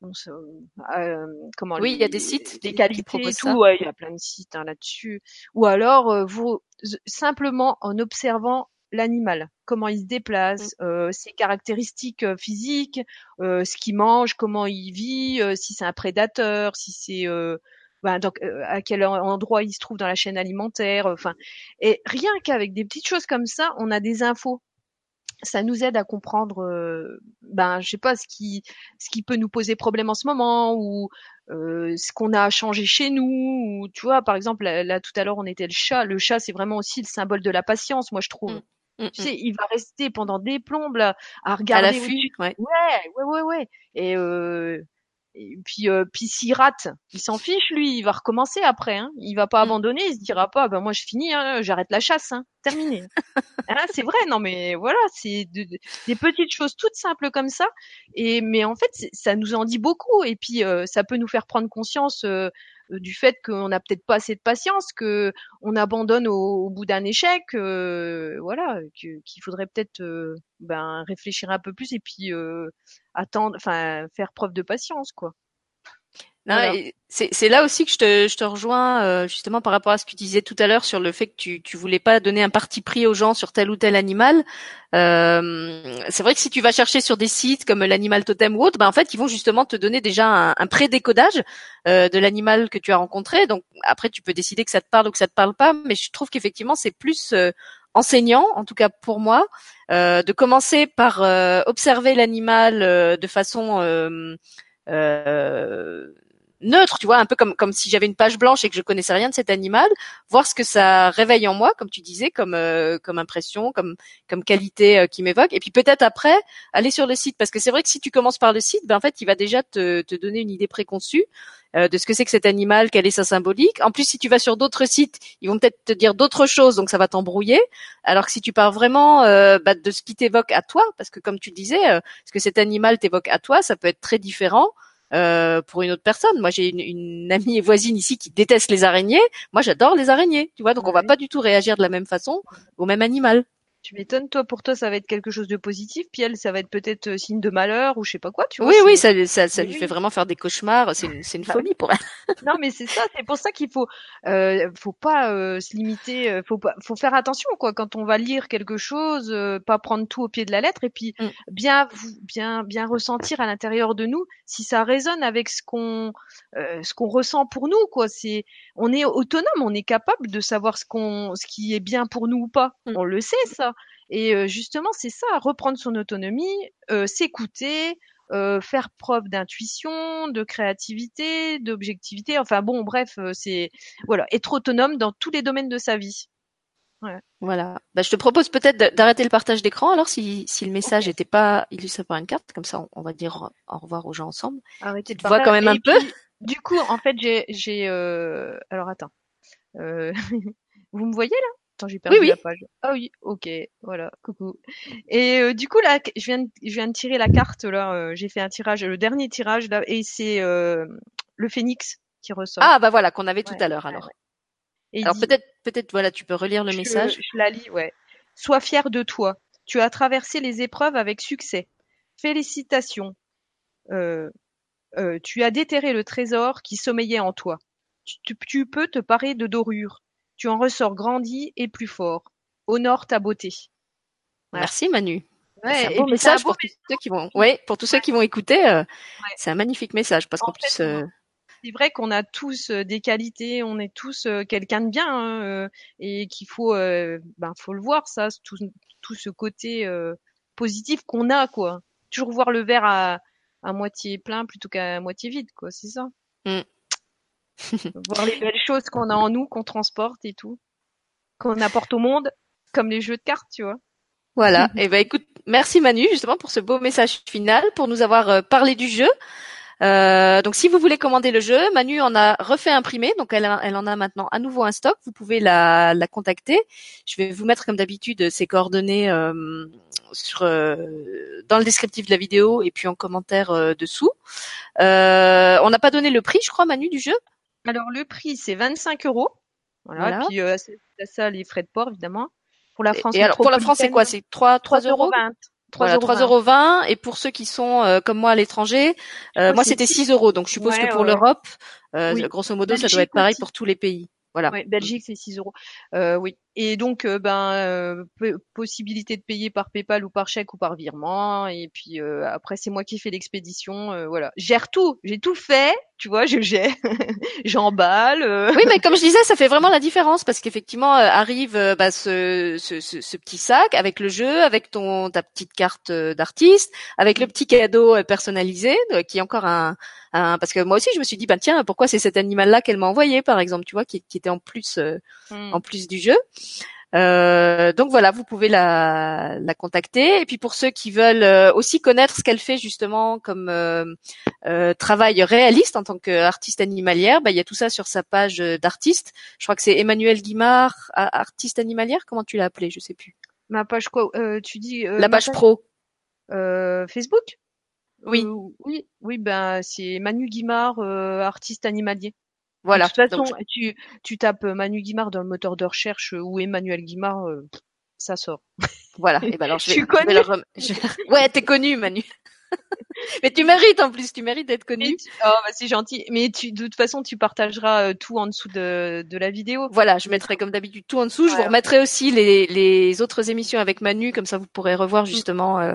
Bon, comment oui, il y a des sites, des qualités, et tout. Ouais, il y a plein de sites hein, là-dessus. Ou alors, vous simplement en observant l'animal, comment il se déplace, mmh. euh, ses caractéristiques euh, physiques, euh, ce qu'il mange, comment il vit, euh, si c'est un prédateur, si c'est euh, ben, donc, à quel endroit il se trouve dans la chaîne alimentaire, enfin, et rien qu'avec des petites choses comme ça, on a des infos. Ça nous aide à comprendre, ben, je sais pas, ce qui, ce qui peut nous poser problème en ce moment, ou ce qu'on a changé chez nous, ou tu vois, par exemple, là, tout à l'heure on était le chat. Le chat, c'est vraiment aussi le symbole de la patience, moi je trouve. Mmh. Mmh, tu sais, mmh. il va rester pendant des plombes là, à regarder. À l'affût, ouais. Ouais, ouais, ouais, ouais. Et, euh, et puis, euh, puis s'il rate, il s'en fiche lui, il va recommencer après. Hein. Il va pas mmh. abandonner, il se dira pas, ben moi je finis, hein, j'arrête la chasse, hein. terminé. hein, c'est vrai, non mais voilà, c'est de, des petites choses toutes simples comme ça. Et mais en fait, ça nous en dit beaucoup. Et puis euh, ça peut nous faire prendre conscience du fait qu'on n'a peut-être pas assez de patience, que on abandonne au, bout d'un échec, euh, voilà, qu'il faudrait peut-être euh, ben réfléchir un peu plus et puis attendre, enfin faire preuve de patience, quoi. C'est là aussi que je te, je te rejoins euh, justement par rapport à ce que tu disais tout à l'heure sur le fait que tu, tu voulais pas donner un parti pris aux gens sur tel ou tel animal. Euh, c'est vrai que si tu vas chercher sur des sites comme l'animal totem ou autre, ben en fait ils vont justement te donner déjà un, un pré-décodage euh, de l'animal que tu as rencontré. Donc après tu peux décider que ça te parle ou que ça te parle pas, mais je trouve qu'effectivement c'est plus euh, enseignant, en tout cas pour moi, euh, de commencer par observer l'animal de façon euh, neutre, tu vois, un peu comme comme si j'avais une page blanche et que je connaissais rien de cet animal, voir ce que ça réveille en moi, comme tu disais, comme euh, comme impression, comme comme qualité euh, qui m'évoque, et puis peut-être après aller sur le site, parce que c'est vrai que si tu commences par le site, ben en fait il va déjà te te donner une idée préconçue euh, de ce que c'est que cet animal, quelle est sa symbolique. En plus, si tu vas sur d'autres sites, ils vont peut-être te dire d'autres choses, donc ça va t'embrouiller. Alors que si tu pars vraiment bah, de ce qui t'évoque à toi, parce que comme tu disais, ce que cet animal t'évoque à toi, ça peut être très différent euh, pour une autre personne. Moi, j'ai une, une, amie et voisine ici qui déteste les araignées. Moi, j'adore les araignées, tu vois. Donc, on va pas du tout réagir de la même façon au même animal. Tu m'étonnes, toi, pour toi, ça va être quelque chose de positif, puis elle, ça va être peut-être euh, signe de malheur ou je sais pas quoi, tu vois. Oui, oui, ça, ça, ça lui fait vraiment faire des cauchemars. C'est une, c'est une bah folie pour elle. non, mais c'est ça, c'est pour ça qu'il faut, euh, faut pas euh, se limiter, euh, faut pas, faut faire attention, quoi, quand on va lire quelque chose, euh, pas prendre tout au pied de la lettre, et puis mm. bien, bien, bien ressentir à l'intérieur de nous si ça résonne avec ce qu'on, ce qu'on ressent pour nous, quoi. C'est, on est autonome, on est capable de savoir ce qu'on, ce qui est bien pour nous ou pas. Mm. On le sait, ça. Et justement, c'est ça, reprendre son autonomie, s'écouter, faire preuve d'intuition, de créativité, d'objectivité. Enfin bon, bref, c'est voilà, être autonome dans tous les domaines de sa vie. Ouais. Voilà. Bah, je te propose peut-être d'arrêter le partage d'écran alors si, si le message n'était pas illustré par une carte, comme ça on, va dire au revoir aux gens ensemble. Arrêtez de voir quand même un peu? Du coup, en fait, j'ai, j'ai, alors attends, vous me voyez là? Attends, j'ai perdu la page. Ah oui, ok, voilà, coucou. Et euh, du coup là, je viens, de, je viens de tirer la carte là. Euh, j'ai fait un tirage, le dernier tirage là, et c'est euh, le phénix qui ressort. Ah bah voilà, qu'on avait tout à l'heure alors. alors peut-être, peut-être voilà, tu peux relire le message. Je la lis, ouais. Sois fier de toi. Tu as traversé les épreuves avec succès. Félicitations. tu as déterré le trésor qui sommeillait en toi. Tu, tu peux te parer de dorures tu en ressors grandi et plus fort. Honore ta beauté. Merci Manu. c'est un beau message pour tous ceux qui vont. Ouais, pour tous ceux qui vont écouter. Euh, c'est un magnifique message parce qu'en plus. Euh, c'est vrai qu'on a tous des qualités, on est tous quelqu'un de bien hein, et qu'il faut, ben faut le voir ça, tout, tout ce côté positif qu'on a quoi. Toujours voir le verre à, à moitié plein plutôt qu'à moitié vide quoi, c'est ça. Mm. Voir les belles choses qu'on a en nous, qu'on transporte et tout, qu'on apporte au monde, comme les jeux de cartes, tu vois. Voilà. et eh ben écoute, merci Manu justement pour ce beau message final, pour nous avoir euh, parlé du jeu. Euh, donc si vous voulez commander le jeu, Manu en a refait imprimer, donc elle, elle en a maintenant à nouveau un stock. Vous pouvez la, la contacter. Je vais vous mettre comme d'habitude ses coordonnées euh, sur euh, dans le descriptif de la vidéo et puis en commentaire euh, dessous. on n'a pas donné le prix, je crois, Manu, du jeu? Alors le prix c'est 25 euros. Voilà. Puis c'est ça les frais de port évidemment. Pour la France. Et alors pour la France c'est quoi? C'est 3 3 euros? 3,20 euros. Et pour ceux qui sont euh, comme moi à l'étranger, euh, moi c'était 6 euros. Donc je suppose que pour l'Europe, euh, grosso modo, ça doit être pareil pour tous les pays. Voilà. Belgique c'est 6 euros. oui. Et donc, euh, ben, euh, possibilité de payer par PayPal ou par chèque ou par virement. Et puis euh, après, c'est moi qui fais l'expédition. voilà, gère tout. J'ai tout fait. Tu vois, je gère, j'emballe. Oui, mais comme je disais, ça fait vraiment la différence parce qu'effectivement arrive bah, ce, ce, ce, petit sac avec le jeu, avec ton ta petite carte d'artiste, avec le petit cadeau personnalisé qui est encore un, un, parce que moi aussi je me suis dit bah tiens pourquoi c'est cet animal là qu'elle m'a envoyé par exemple tu vois qui, qui était en plus mmh. en plus du jeu euh, donc voilà, vous pouvez la, la, contacter. Et puis pour ceux qui veulent euh, aussi connaître ce qu'elle fait justement comme euh, travail réaliste en tant qu'artiste animalière, bah, il y a tout ça sur sa page d'artiste. Je crois que c'est Emmanuel Guimard, artiste animalière. Comment tu l'as appelé Je sais plus. Ma page quoi Tu dis la page, pro. Facebook? Oui. oui, oui. Ben c'est Manu Guimard, artiste animalier. Voilà. De toute façon, tu, tu tapes Manu Guimard dans le moteur de recherche ou Emmanuel Guimard, euh, ça sort. Voilà. Et ben alors je vais. Tu connais Ouais, t'es connu, Manu. mais tu mérites en plus, tu mérites d'être connu. Oh, bah, c'est gentil. Mais tu, de toute façon, tu partageras euh, tout en dessous de, de la vidéo. Voilà, je mettrai comme d'habitude tout en dessous. Je vous remettrai aussi les, les autres émissions avec Manu, comme ça vous pourrez revoir mm. justement euh,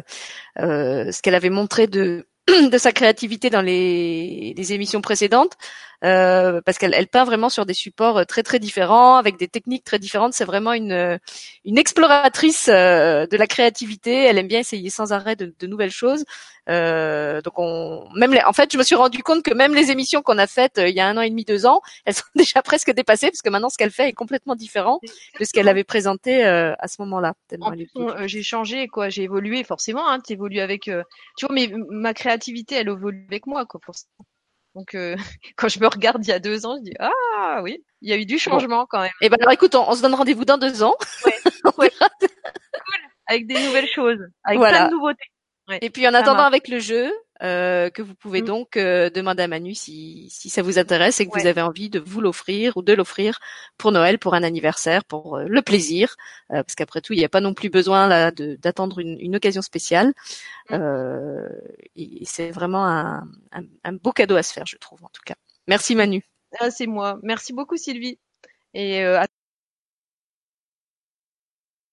euh, ce qu'elle avait montré de de sa créativité dans les, les émissions précédentes. Euh, parce qu'elle elle peint vraiment sur des supports euh, très très différents, avec des techniques très différentes. C'est vraiment une une exploratrice euh, de la créativité. Elle aime bien essayer sans arrêt de, de nouvelles choses. Euh, donc on même les, en fait, je me suis rendu compte que même les émissions qu'on a faites il y a un an et demi, deux ans, elles sont déjà presque dépassées parce que maintenant ce qu'elle fait est complètement différent de ce qu'elle avait présenté à ce moment-là. J'ai changé quoi, j'ai évolué forcément. Hein, tu évolues avec, tu vois, mais ma créativité, elle évolue avec moi quoi. Forcément. Donc euh, quand je me regarde il y a deux ans, je dis ah oui, il y a eu du changement quand même. Et eh ben alors écoute, on, se donne rendez-vous dans deux ans. Ouais, cool, avec des nouvelles choses, avec plein de nouveautés. et puis en attendant avec le jeu, euh, que vous pouvez mm. donc euh, demander à Manu si, si ça vous intéresse et que vous avez envie de vous l'offrir ou de l'offrir pour Noël, pour un anniversaire, pour euh, le plaisir, parce qu'après tout, il n'y a pas non plus besoin là d'attendre une, une, occasion spéciale. Mm. et c'est vraiment un, un, un, beau cadeau à se faire, je trouve en tout cas. Merci Manu. Ah, c'est moi. Merci beaucoup Sylvie. Et à